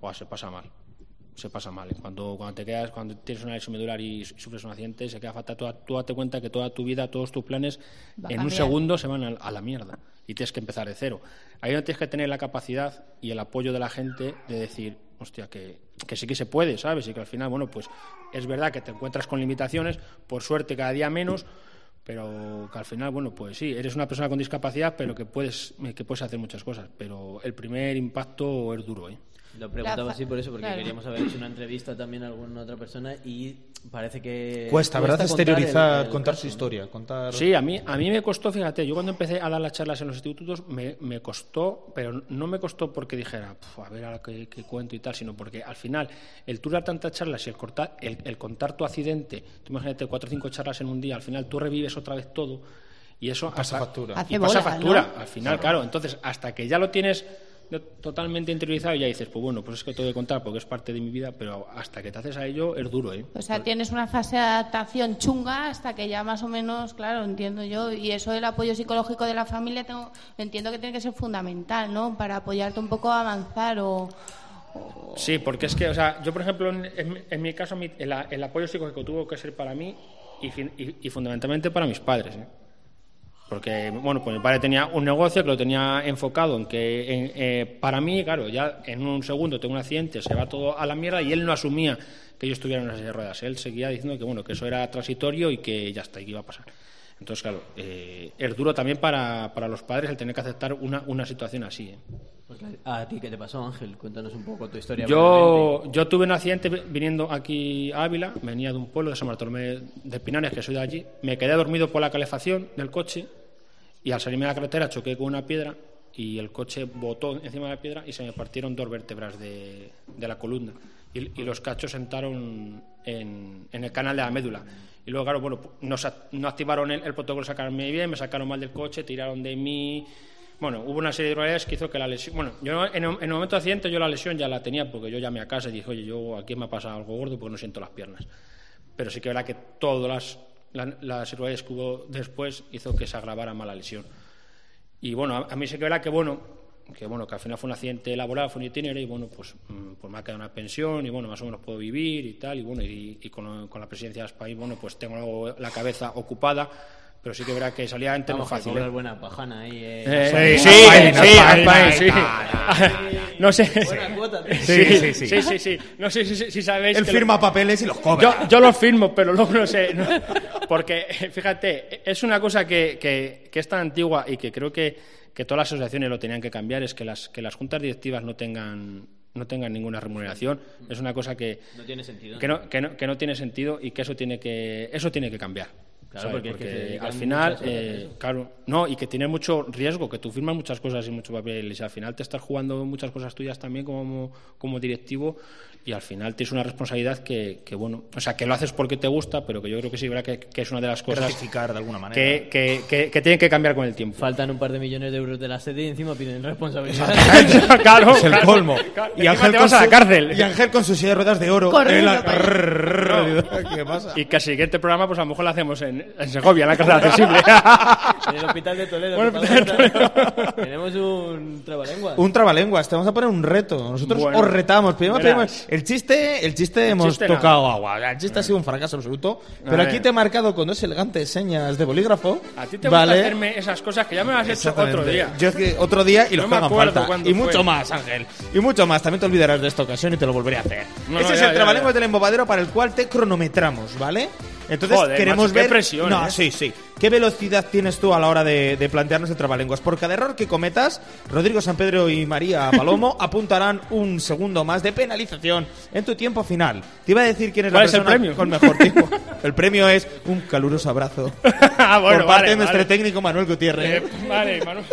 o se pasa mal. Se pasa mal. Cuando, cuando te quedas, cuando tienes una lesión medular y su- sufres un accidente, se queda fatal. Tú, tú date cuenta que toda tu vida, todos tus planes, Va en un cambiar. segundo se van a, a la mierda. Y tienes que empezar de cero. Ahí no tienes que tener la capacidad y el apoyo de la gente de decir, hostia, que, que sí que se puede, ¿sabes? Y que al final, bueno, pues es verdad que te encuentras con limitaciones, por suerte cada día menos, pero que al final, bueno, pues sí, eres una persona con discapacidad, pero que puedes, que puedes hacer muchas cosas. Pero el primer impacto es duro, ¿eh? Lo preguntaba así por eso, porque claro. queríamos haber hecho una entrevista también a alguna otra persona y parece que... Cuesta, ¿verdad? contar Exteriorizar, el- el contar caso, su ¿no? historia, contar... Sí, a mí, a mí me costó, fíjate, yo cuando empecé a dar las charlas en los institutos me, me costó, pero no me costó porque dijera, "Puf, a ver ahora qué, qué cuento y tal, sino porque al final el tú dar tantas charlas y el, cortar, el, el contar tu accidente, tú imagínate cuatro o cinco charlas en un día, al final tú revives otra vez todo y eso Pasa hasta- factura. Hace y pasa bola, factura, ¿no? al final, claro. Entonces, hasta que ya lo tienes totalmente interiorizado, ya dices, pues bueno, pues es que tengo que contar porque es parte de mi vida, pero hasta que te haces a ello es duro, ¿eh? O sea, tienes una fase de adaptación chunga hasta que ya más o menos, claro, entiendo yo. Y eso del apoyo psicológico de la familia, tengo, entiendo que tiene que ser fundamental, ¿no? Para apoyarte un poco a avanzar o... Sí, porque es que, o sea, yo por ejemplo, en, en- en mi caso, mi- el, el apoyo psicológico tuvo que ser para mí y, y- y fundamentalmente para mis padres. ¿eh? Porque, bueno, pues mi padre tenía un negocio que lo tenía enfocado en que, en- eh, para mí, claro, ya en un segundo tengo un accidente, se va todo a la mierda y él no asumía que yo estuviera en una silla de ruedas. Él seguía diciendo que, bueno, que eso era transitorio y que ya está, y que iba a pasar. Entonces, claro, eh, es duro también para, para los padres el tener que aceptar una, una situación así. ¿eh? Pues, ¿A ti qué te pasó, Ángel? Cuéntanos un poco tu historia. Yo, yo tuve un accidente vi- viniendo aquí a Ávila, venía de un pueblo de San Bartolomé de Pinares, que soy de allí. Me quedé dormido por la calefacción del coche y al salirme de la carretera choqué con una piedra y el coche botó encima de la piedra y se me partieron dos vértebras de, de la columna y, y los cachos sentaron en, en el canal de la médula. Y luego, claro, bueno, no, sa- no activaron el, el protocolo de sacarme bien, me sacaron mal del coche, tiraron de mí. Bueno, hubo una serie de irregularidades que hizo que la lesión. Bueno, yo en el, en el momento de accidente yo la lesión ya la tenía porque yo llamé a casa y dije, oye, yo aquí me ha pasado algo gordo porque no siento las piernas. Pero sí que verá que todas las, la- las irregularidades que hubo después hizo que se agravara más la lesión. Y bueno, a, a mí sí que verá que, bueno, que bueno, que al final fue un accidente laboral, fue un itinerario y bueno, pues, pues me ha quedado una pensión y bueno, más o menos puedo vivir y tal, y bueno, y, con, con la presidencia del país, bueno, pues tengo la cabeza ocupada, pero sí que verá que salía antes no Vamos, que fácil. ¿eh? buena pajana ahí. Eh. Eh, Sí, sí, sí. No sé. Buena cuota, tío. Sí, sí, sí. sí, sí, sí. No sé si, si- si sabéis. Él que lo- firma papeles y los cobra. yo, yo los firmo, pero luego no sé. ¿no? Porque, fíjate, es una cosa que, que- que es tan antigua y que creo que, que todas las asociaciones lo tenían que cambiar, es que las, que las juntas directivas no tengan no tengan ninguna remuneración. Es una cosa que, No tiene sentido. que, no, que, no, que no tiene sentido y que eso tiene que, eso tiene que cambiar. Claro, ¿sabes? porque es que se dedican al final, eh, claro, no, y que tiene mucho riesgo, que tú firmas muchas cosas y mucho papel, y al final te estás jugando muchas cosas tuyas también como, como directivo, y al final tienes una responsabilidad que, que, bueno, o sea, que lo haces porque te gusta, pero que yo creo que sí, ¿verdad? Que, que es una de las cosas de alguna manera. que, que, que, que tienen que cambiar con el tiempo. Faltan un par de millones de euros de la sede y encima piden responsabilidad. claro, Es el claro. colmo. Claro, Y Ángel, con vas a su, la cárcel. y Ángel con su silla de ruedas de oro. En la-. ¿Qué pasa? Y que el siguiente programa, pues a lo mejor lo hacemos en, en Segovia, en la cárcel accesible. en el hospital de Toledo. Bueno, hospital de Toledo. Tenemos un trabalenguas. Un trabalenguas, te vamos a poner un reto. Nosotros Bueno, os retamos. Primero verás. pedimos- el chiste, el chiste hemos chiste tocado agua. El chiste ha sido un fracaso absoluto. Pero aquí te he marcado con dos elegantes señas de bolígrafo. A ti te gusta ¿vale? hacerme esas cosas que ya me las has hecho otro día. Yo es que otro día y los No hagan falta. Y fue. mucho más, Ángel. Y mucho más. También te olvidarás de esta ocasión y te lo volveré a hacer. No, Ese no, es ya, el ya, trabalenguas ya. del embobadero para el cual te cronometramos, ¿vale? Entonces Joder, queremos macho, qué ver. presión, no, ¿eh? sí, sí. ¿Qué velocidad tienes tú a la hora de, de plantearnos el trabalenguas? Por cada error que cometas, Rodrigo San Pedro y María Palomo apuntarán un segundo más de penalización en tu tiempo final. Te iba a decir quién es la ¿Cuál es el persona con mejor tiempo. el premio es un caluroso abrazo Ah, bueno, por parte vale, de nuestro vale. técnico Manuel Gutiérrez. Eh, vale, Manuel.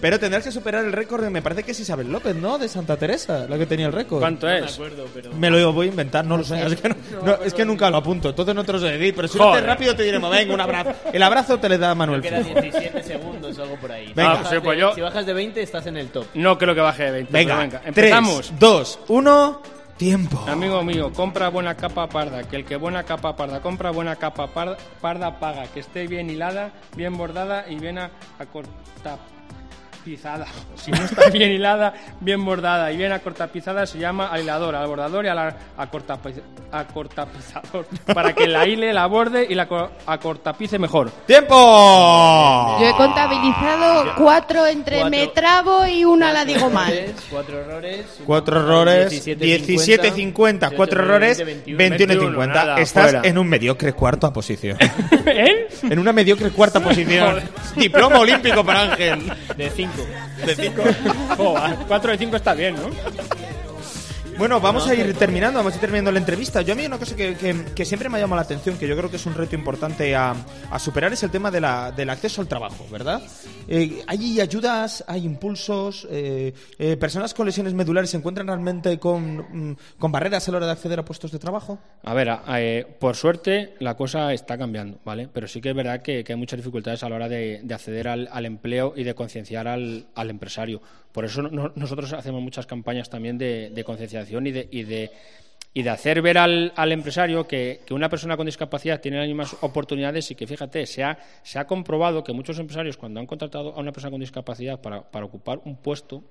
Pero tendrás que superar el récord, de- me parece que es Isabel López, ¿no? De Santa Teresa, la que tenía el récord. ¿Cuánto No me es? acuerdo, pero... Me lo voy a inventar, no lo sé. Es que, no- no, es que nunca lo apunto, entonces no te lo sé decir. Pero si lo haces Joder. rápido te diremos, venga, un abrazo. El abrazo te le da Manuel. Quedan Fijo. 17 segundos o algo por ahí. Venga. si, Ah, bajas sí, pues de, yo- si bajas de 20 estás en el top. No creo que baje de 20. pero Venga, venga. 3, Empezamos. 2, 1, tiempo. Amigo mío, compra buena capa parda, que el que buena capa parda compra buena capa parda, parda paga, que esté bien hilada, bien bordada y bien a- acortapizada. Si no está bien hilada, bien bordada y bien acortapizada se llama al hilador, al bordador y al a- acortapiz- acortapizador para que la hile, la borde y la co- acortapice mejor. ¡Tiempo! Yo he contabilizado cuatro entre Cuatro. me trabo y una la digo mal. Errores, Cuatro errores. Cuatro errores, 17.50, 17.50, cuatro errores, 21, 21.50. nada, Estás fuera. en un mediocre cuarta posición. ¿Eh? en una mediocre cuarta posición. Diploma olímpico para Ángel. De 5. De cinco. Joder, 4 de 5 está bien, ¿no? Bueno, vamos a ir terminando, vamos a ir terminando la entrevista. Yo a mí una cosa que, siempre me ha llamado la atención, que yo creo que es un reto importante a, superar, es el tema del acceso al trabajo, ¿verdad? Eh, ¿Hay ayudas, hay impulsos? Eh, eh, ¿Personas con lesiones medulares se encuentran realmente con, mm, con barreras a la hora de acceder a puestos de trabajo? A ver, eh, por suerte la cosa está cambiando, ¿vale? Pero sí que es verdad que, hay muchas dificultades a la hora de, de acceder al, empleo y de concienciar al empresario. Por eso no- nosotros hacemos muchas campañas también de, concienciación y de, y de, y de hacer ver al, empresario que, una persona con discapacidad tiene las mismas oportunidades y que, fíjate, se ha, se ha comprobado que muchos empresarios cuando han contratado a una persona con discapacidad para, ocupar un puesto,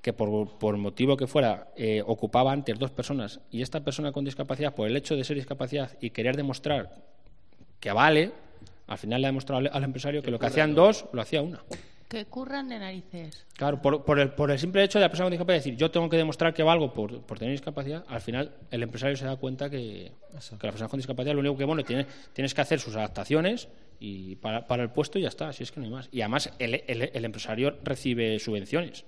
que por, por motivo que fuera eh, ocupaba antes dos personas y esta persona con discapacidad, por el hecho de ser discapacidad y querer demostrar que vale, al final le ha demostrado al, al empresario que lo que hacían dos, lo hacía una. Que curran de narices. Claro, por, por el, por el simple hecho de la persona con discapacidad decir yo tengo que demostrar que valgo por, por tener discapacidad, al final el empresario se da cuenta que, que la persona con discapacidad lo único que bueno tiene, tienes que hacer sus adaptaciones y para, para el puesto y ya está, así es que no hay más. Y además el, el- el empresario recibe subvenciones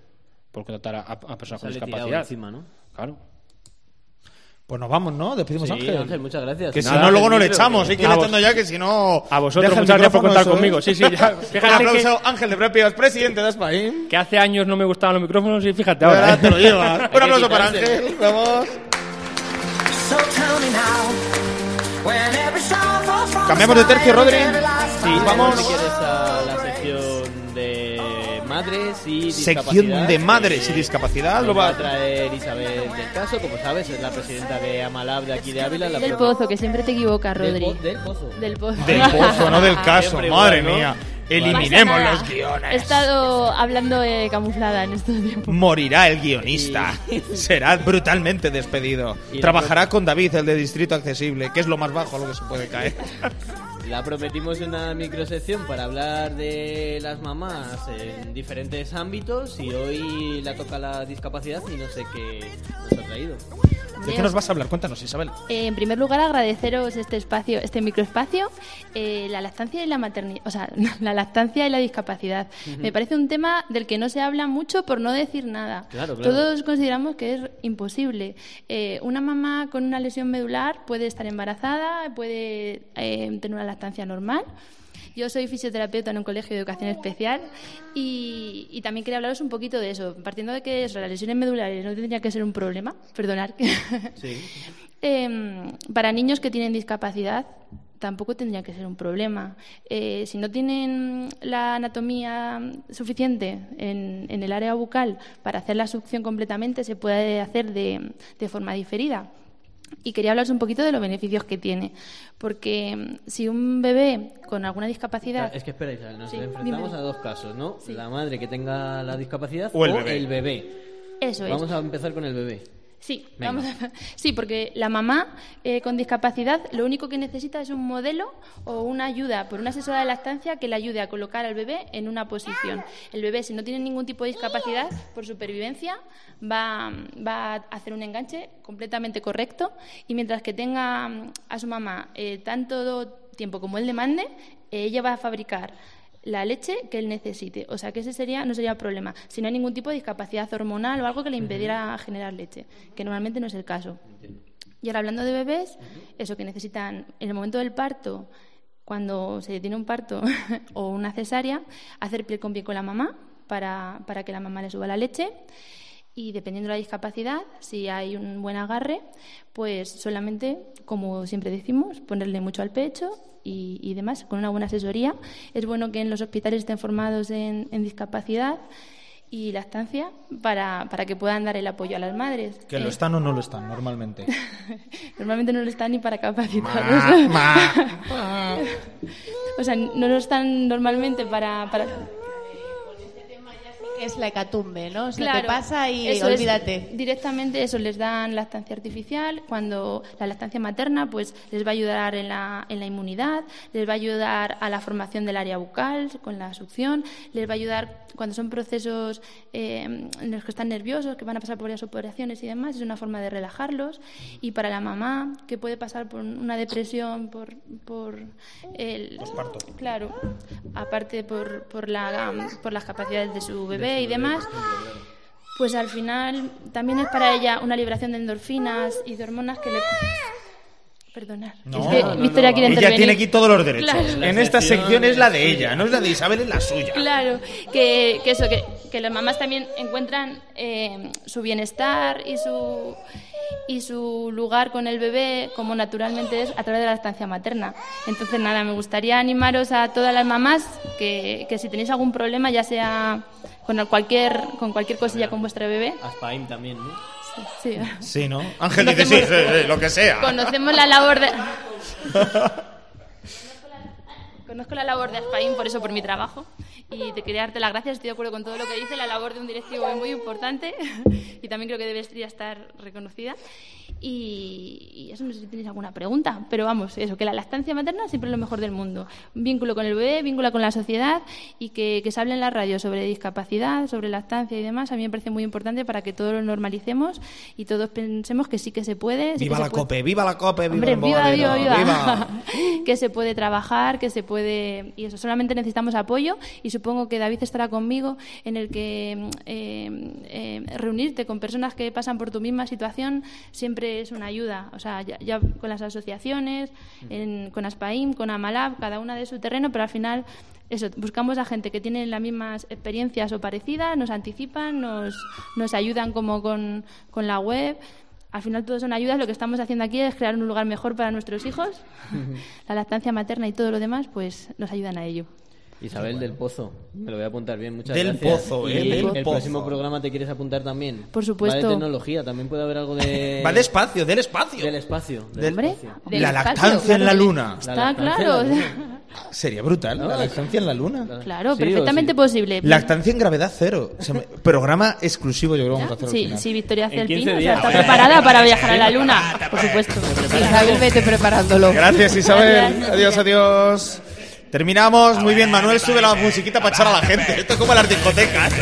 por contratar a, a personas con discapacidad. encima, ¿no? Claro. Pues nos vamos, ¿no? Despedimos Sí, a Ángel. Ángel, muchas gracias. Que si no, luego no le echamos. que- Hay que echando ya, que si no... A vosotros, muchas gracias por contar eso, ¿eh? conmigo. Sí, sí, ya. Un aplauso, Ángel de Prepios, presidente de Aspaín. que, que hace años no me gustaban los micrófonos y fíjate ahora. verdad, ¿eh? te lo llevas. Un que aplauso para. Ángel. Vamos. Cambiamos de tercio, Rodri. Sí, vamos Vamos. si quieres madres y Sección de madres y discapacidad. Lo va a traer Isabel del Caso, como sabes, es la presidenta de Amalab de aquí de Ávila. La Del pozo, que siempre te equivocas, Del Rodri. po- del pozo. Del pozo. Del pozo, no del caso. Siempre Madre igual, ¿no? mía. Eliminemos los guiones. He estado hablando eh, camuflada en estos tiempos. Morirá el guionista. Será brutalmente despedido. Trabajará con David, el de Distrito Accesible, que es lo más bajo a lo que se puede caer. La prometimos una microsección para hablar de las mamás en diferentes ámbitos y hoy la toca la discapacidad y no sé qué nos ha traído. ¿De qué nos vas a hablar? Cuéntanos, Isabel. Eh, en primer lugar, agradeceros este espacio, este microespacio, eh, la lactancia y la maternidad, o sea, la lactancia y la discapacidad. Ujú. Me parece un tema del que no se habla mucho por no decir nada. Claro, claro. Todos consideramos que es imposible. Eh, una mamá con una lesión medular puede estar embarazada, puede eh, tener una lactancia normal. Yo soy fisioterapeuta en un colegio de educación especial y, y también quería hablaros un poquito de eso, partiendo de que eso, las lesiones medulares no tendría que ser un problema, perdonad. Em, para niños que tienen discapacidad tampoco tendría que ser un problema. Eh, si no tienen la anatomía suficiente en, en el área bucal para hacer la succión completamente, se puede hacer de, de forma diferida. Y quería hablaros un poquito de los beneficios que tiene, porque mm, si un bebé con alguna discapacidad... Es que espera, Isabel, nos Sí, enfrentamos dime. a dos casos, ¿no? La madre que tenga la discapacidad O el bebé. Eso es. Vamos a empezar con el bebé. Sí, vamos a- sí, porque la mamá eh, con discapacidad lo único que necesita es un modelo o una ayuda por una asesora de lactancia que le ayude a colocar al bebé en una posición. El bebé, si no tiene ningún tipo de discapacidad, por supervivencia, va, va a hacer un enganche completamente correcto. Y mientras que tenga mm, a su mamá eh, tanto tiempo como él demande, eh, ella va a fabricar la leche que él necesite. O sea que ese sería, no sería problema. Si no hay ningún tipo de discapacidad hormonal o algo que le impidiera generar leche, que normalmente no es el caso. Y ahora hablando de bebés, eso que necesitan en el momento del parto, cuando se tiene un parto o una cesárea, hacer piel con piel con la mamá para, para que la mamá le suba la leche. Y dependiendo de la discapacidad, si hay un buen agarre, pues solamente, como siempre decimos, ponerle mucho al pecho y, y demás, con una buena asesoría. Es bueno que en los hospitales estén formados en, en discapacidad y lactancia para, para que puedan dar el apoyo a las madres. Que lo Eh, están o no lo están, normalmente. Normalmente no lo están ni para capacitarlos. Ma, o sea, no lo están normalmente para... para... Es la hecatumbe, ¿no? O sea, Claro, te pasa y eso es, olvídate. directamente eso, les dan lactancia artificial. Cuando la lactancia materna, pues les va a ayudar en la, en la inmunidad, les va a ayudar a la formación del área bucal con la succión, les va a ayudar cuando son procesos eh, en los que están nerviosos, que van a pasar por varias operaciones y demás, es una forma de relajarlos. Y para la mamá, que puede pasar por una depresión, por, por el... Claro, aparte por, por, la, por las capacidades de su bebé y demás, pues al final también es para ella una liberación de endorfinas y de hormonas que le... Perdonad. No, es que no, no, Victoria no. quiere Ella intervenir. tiene aquí todos los derechos. Claro. En esta sección es la de ella, no es la de Isabel, es la suya. Claro, que, que eso, que, que las mamás también encuentran eh, su bienestar y su, y su lugar con el bebé como naturalmente es a través de la lactancia materna. Entonces, nada, me gustaría animaros a todas las mamás que, que si tenéis algún problema, ya sea con cualquier, con cualquier cosilla con vuestro bebé, Aspaim también, ¿no? Sí. Sí, ¿no? Ángel dice sí, sí, sí, lo que sea. Conocemos la labor de... Conozco la labor de Aspaín, por eso, por mi trabajo. Y te quería darte las gracias, estoy de acuerdo con todo lo que dice. La labor de un directivo es muy importante y también creo que debería estar reconocida. Y, y eso no sé si tenéis alguna pregunta, pero vamos, eso, que la lactancia materna siempre es lo mejor del mundo. Un vínculo con el bebé, vínculo con la sociedad y que, que se hable en la radio sobre discapacidad, sobre lactancia y demás, a mí me parece muy importante para que todos lo normalicemos y todos pensemos que sí que se puede. sí Viva que la se puede. cope, viva la cope, viva Hombre, el viva, bobadero, viva, viva. viva. que se puede trabajar, que se puede... Y eso, solamente necesitamos apoyo y supongo que David estará conmigo en el que eh, eh, reunirte con personas que pasan por tu misma situación siempre es una ayuda. O sea, ya, ya con las asociaciones, en- con Aspaim, con Amalab, cada una de su terreno, pero al final... Eso, buscamos a gente que tiene las mismas experiencias o parecidas, nos anticipan, nos, nos ayudan como con, con la web. Al final todo son ayudas, lo que estamos haciendo aquí es crear un lugar mejor para nuestros hijos. La lactancia materna y todo lo demás, pues nos ayudan a ello. Isabel del Pozo, me lo voy a apuntar bien, muchas Del gracias. Pozo, y eh, del el Pozo. próximo programa te quieres apuntar también. Por supuesto. Va de tecnología, también puede haber algo de... Va despacio, del espacio. Del espacio. del Del- Hombre, espacio. del La espacio, lactancia en la luna. Está La claro. en la luna. Sería brutal, la lactancia en la luna. Claro, Sí perfectamente sí. posible. Lactancia en gravedad cero. Programa exclusivo yo creo que vamos a hacer al Sí, final. sí, Victoria En 15 Celpino o sea, días. está preparada para viajar a la luna, por supuesto. Isabel, vete preparándolo. Gracias Isabel. Gracias. Adiós, adiós. Terminamos. Muy bien, Manuel, sube la musiquita para echar a la gente. Esto es como las discotecas.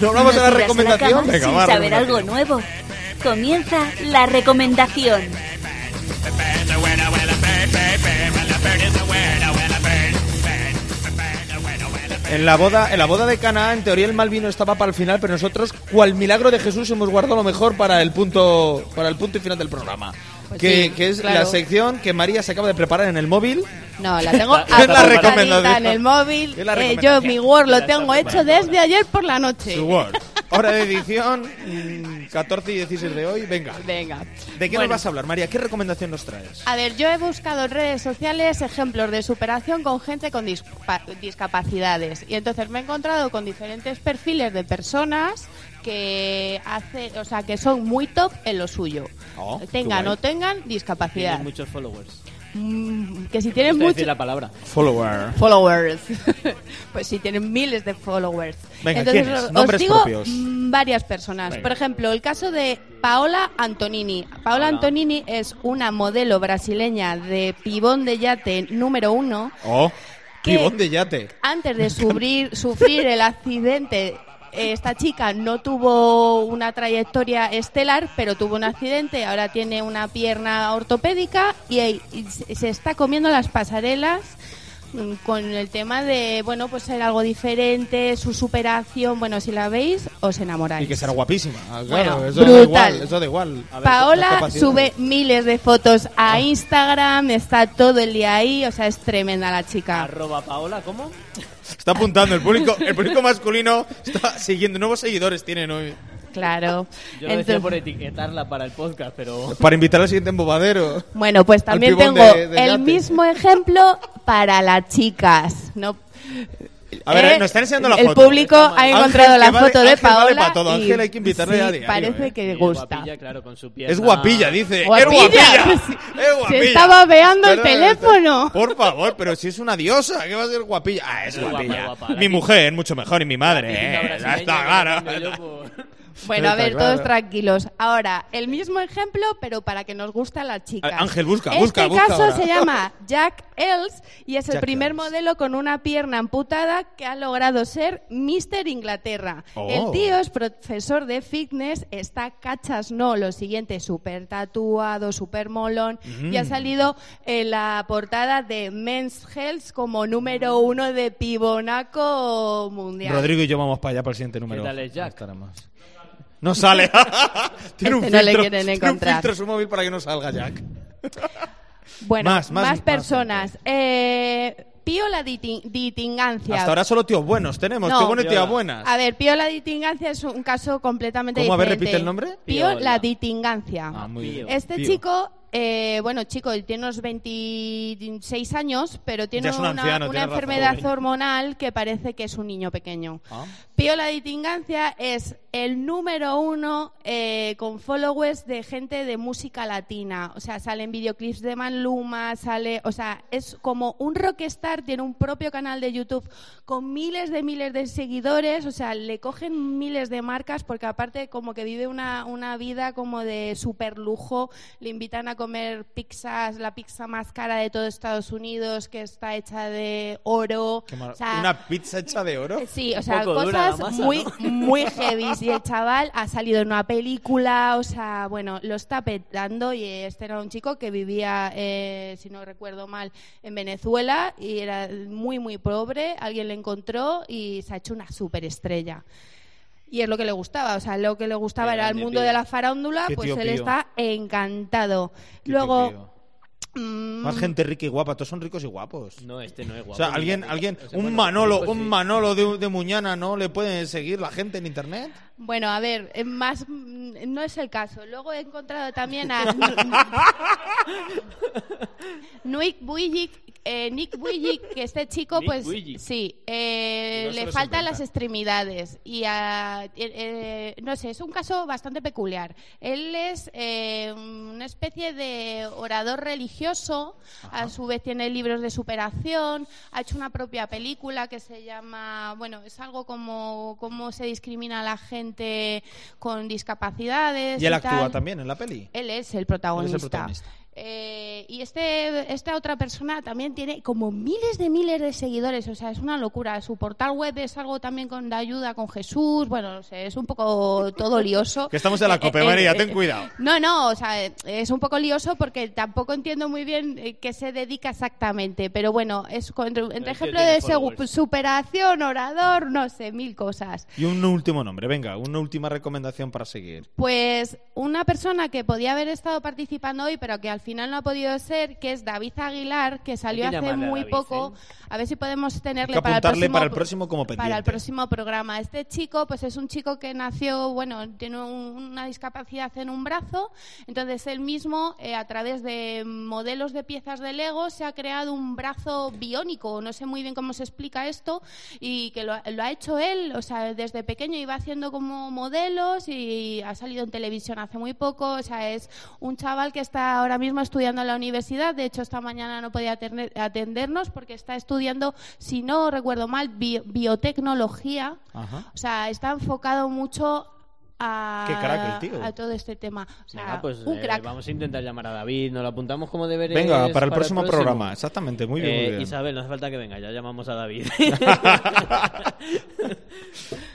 Nos vamos a la recomendación. Venga, sin va, saber algo nuevo. Comienza la recomendación. En la boda, en la boda de Cana, en teoría el mal vino estaba para el final, pero nosotros, cual milagro de Jesús, hemos guardado lo mejor para el punto, para el punto y final del programa. Pues que, sí, que es claro. la sección que María se acaba de preparar en el móvil. No, la tengo la en el móvil. Eh, yo mi Word lo tengo hecho desde ayer por la noche. Su Word. Hora de edición, mm, 14 y 16 de hoy. Venga. Venga. ¿De qué Bueno. nos vas a hablar, María? ¿Qué recomendación nos traes? A ver, yo he buscado en redes sociales ejemplos de superación con gente con dispa- discapacidades y entonces me he encontrado con diferentes perfiles de personas que hace, o sea, que son muy top en lo suyo. Oh, tengan o tengan discapacidad. Tienen muchos followers. Mm, que si tienen Gusta muchos decir la palabra. Follower. followers, pues si tienen miles de followers. Venga, Entonces os- os digo propios. mm, varias personas. Venga. Por ejemplo, el caso de Paola Antonini. Paola Hola. Antonini es una modelo brasileña de pibón de yate número uno. Oh, ¿Qué? pibón de yate. Antes de sufrir, sufrir el accidente, esta chica no tuvo una trayectoria estelar, pero tuvo un accidente, ahora tiene una pierna ortopédica y, y se está comiendo las pasarelas mm, con el tema de, bueno, pues ser algo diferente, su superación, bueno, si la veis, os enamoráis. Y que será guapísima. Ah, Bueno, claro, eso da brutal. igual. Eso da igual. A ver, las Paola sube miles de fotos a Instagram, está todo el día ahí, o sea, es tremenda la chica. Arroba Paola, ¿cómo? Está apuntando el público, el público masculino está siguiendo nuevos seguidores tienen hoy. Claro. Yo lo decía Entonces- por etiquetarla para el podcast, pero... Para invitar al siguiente embobadero. Bueno, pues también tengo de- de el yate. mismo ejemplo para las chicas. No, A ver, Eh, nos están enseñando la el foto. público ha Ángel, encontrado que la vale- foto de Ángel vale Paola para todo. y Ángel hay que invitarle sí, a diario, parece ¿eh? que Sí, gusta. guapilla, claro, con su pierna... Es guapilla, dice. Guapilla. ¡Es guapilla! Sí. ¡Es guapilla! Se estaba veando el teléfono. Por favor, pero si es una diosa, ¿qué va a ser guapilla? Ah, es Es guapa, guapilla. es guapa. Mi mujer, mucho mejor, y mi madre. Eh, ya está claro. Bueno, a ver, claro. todos tranquilos. Ahora, el mismo ejemplo, pero para que nos gustan las chicas. Ah, Ángel, busca, este busca, busca caso ahora. se llama Jack Els y es el Jack primer modelo con una pierna amputada que ha logrado ser Mister Inglaterra. Oh. El tío es profesor de fitness, está cachas no, lo siguiente, súper tatuado, súper molón y ha Mm. salido en la portada de Men's Health como número uno de pibonaco mundial. Rodrigo y yo vamos para allá para el siguiente número. tal es Jack? No más. Sale. tiene un Este no le filtro, quieren tiene un filtro en su móvil para que no salga Jack. Bueno, Más, más, más, más personas. Eh, Piola di, Ti- di Tingancia. Hasta ahora solo tíos buenos tenemos. No. Tío bueno y tía buenas. A ver, Piola di Tingancia es un caso completamente ¿Cómo? A ver, diferente. repite el nombre. Piola Piola. di Tingancia. Ah, muy bien. Este Tío. chico, eh, bueno, chico, él tiene unos 26 años, pero tiene un una, anciano, una tiene razón. enfermedad hormonal que parece que es un niño pequeño. Ah. Piola di Tingancia es el número uno eh, con followers de gente de música latina. O sea, salen videoclips de Maluma, sale, o sea, es como un rockstar, tiene un propio canal de YouTube con miles de miles de seguidores, o sea, le cogen miles de marcas porque aparte como que vive una, una vida como de super lujo, le invitan a comer pizzas, la pizza más cara de todo Estados Unidos, que está hecha de oro. Qué mar- O sea, ¿Una pizza hecha de oro? Sí, o sea, dura cosas masa, muy, ¿no? muy heavy. Y el chaval ha salido en una película, o sea, bueno, lo está petando. Y este era un chico que vivía, eh, si no recuerdo mal, en Venezuela y era muy, muy pobre. Alguien le encontró y se ha hecho una superestrella. Y es lo que le gustaba, o sea, lo que le gustaba era el mundo pío. de la farándula, Qué pues tío él pío. está encantado. Qué Luego, tío. mm, Más gente rica y guapa. Todos son ricos y guapos. No, este no es guapo. O sea, alguien, alguien, un Manolo, pues un sí. Manolo de, de Muñana, ¿no le pueden seguir la gente en internet? Bueno, a ver, más mm, no es el caso. Luego he encontrado también a Nuik Bujic, eh, Nick que este chico, Nick pues sí, eh, No le faltan las extremidades. Y ah, eh, eh, no sé, es un caso bastante peculiar. Él es eh, una especie de orador religioso, a su vez tiene libros de superación, ha hecho una propia película que se llama, bueno, es algo como cómo se discrimina a la gente con discapacidades. Y él y actúa tal. también en la peli. Él es el protagonista. protagonista. Eh, y este, esta otra persona también tiene como miles de miles de seguidores, o sea, es una locura. Su portal web es algo también con de ayuda con Jesús, bueno, no sé, es un poco todo lioso. Que estamos en la Eh, COPE, eh, María, eh, ten cuidado. No, no, o sea, es un poco lioso porque tampoco entiendo muy bien qué se dedica exactamente, pero bueno, es entre, ejemplo de followers. superación, orador, no sé, mil cosas. Y un último nombre, venga, una última recomendación para seguir. Pues una persona que podía haber estado participando hoy, pero que al final no ha podido ser, que es David Aguilar, que salió hace muy David, poco. ¿eh? A ver si podemos tenerle para el próximo para el próximo como para el próximo programa. Este chico, pues es un chico que nació, bueno, tiene un- una discapacidad en un brazo, entonces él mismo, eh, a través de modelos de piezas de Lego, se ha creado un brazo biónico. No sé muy bien cómo se explica esto y que lo, ha- lo ha hecho él, o sea, desde pequeño iba haciendo como modelos y ha salido en televisión hace muy poco, o sea, es un chaval que está ahora mismo estudiando en la universidad, de hecho esta mañana no podía atendernos porque está estudiando, si no recuerdo mal, bi- biotecnología, Ajá. o sea, está enfocado mucho a, Qué crack el tío. a todo este tema. O sea, Venga, pues un eh, crack. vamos a intentar llamar a David, nos lo apuntamos como deberes. Venga, para el próximo programa, exactamente, muy bien, Eh, muy bien. Isabel, no hace falta que venga, ya llamamos a David.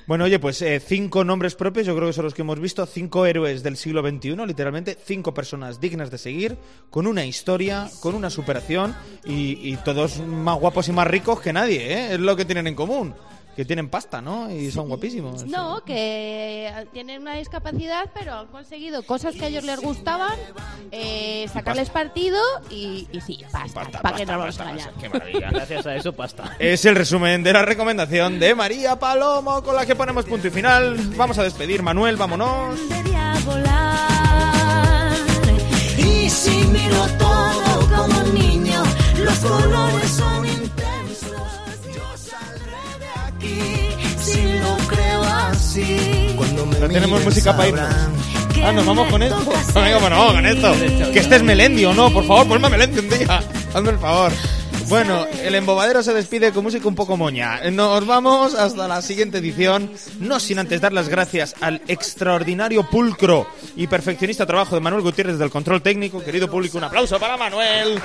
Bueno, oye, pues eh, cinco nombres propios, yo creo que son los que hemos visto, cinco héroes del siglo XXI, literalmente, cinco personas dignas de seguir, con una historia, con una superación y, y todos más guapos y más ricos que nadie, ¿eh? Es lo que tienen en común, que tienen pasta, ¿no? Y son guapísimos. No, que tienen una discapacidad, pero han conseguido cosas que a ellos les gustaban, eh, sacarles partido y, y sí, pasta, para que no engañar. Qué maravilla. Gracias a eso, pasta. Es el resumen de la recomendación de María Palomo, con la que ponemos punto y final. Vamos a despedir, Manuel, vámonos. Y si miro todo como un niño, los colores son si lo creo así. Cuando me No tenemos música para irnos. Ah, nos vamos con esto. Venga, bueno, vamos con esto. Que este es Melendio, ¿no? Por favor, ponme Melendio un día. Hazme el favor. Bueno, el embobadero se despide con música un poco moña. Nos vamos hasta la siguiente edición, no sin antes dar las gracias al extraordinario pulcro y perfeccionista trabajo de Manuel Gutiérrez del control técnico. Querido público, un aplauso para Manuel,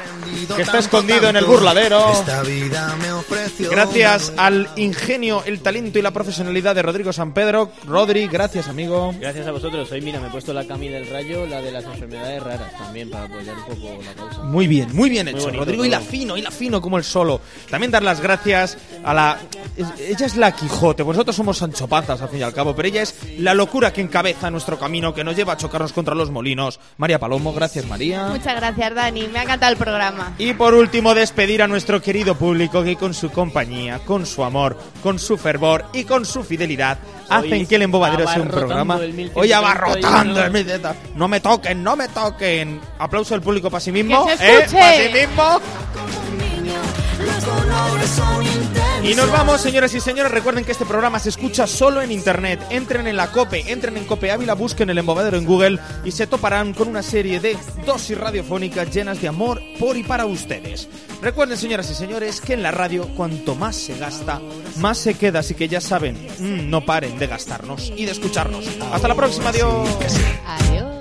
que está escondido en el burladero. Gracias al ingenio, el talento y la profesionalidad de Rodrigo San Pedro. Rodri, gracias amigo. Gracias a vosotros. Hoy, mira, me he puesto la cami del rayo, la de las enfermedades raras también, para apoyar un poco la causa. Muy bien, muy bien hecho, bonito Rodrigo. Y la fino, y la fino como el solo. También dar las gracias a la. Ella es la Quijote, nosotros somos Sancho Panzas, al fin y al cabo, pero ella es la locura que encabeza nuestro camino, que nos lleva a chocarnos contra los molinos. María Palomo, gracias María. Muchas gracias, Dani. Me ha encantado el programa. Y por último, despedir a nuestro querido público que con su compañía, con su amor, con su fervor y con su fidelidad hacen que el embobadero sea un programa. el 1131. Hoy abarrotando el 1131. No me toquen, no me toquen. Aplauso del público para sí mismo. ¡Que se ¿eh? escuche! Para sí mismo. Y nos vamos, señoras y señores. Recuerden que este programa se escucha solo en internet. Entren en la COPE, entren en COPE Ávila, busquen el embobadero en Google y se toparán con una serie de dosis radiofónicas llenas de amor por y para ustedes. Recuerden, señoras y señores, que en la radio cuanto más se gasta, más se queda. Así que ya saben, mm, no paren de gastarnos y de escucharnos. Hasta la próxima, adiós. Adiós.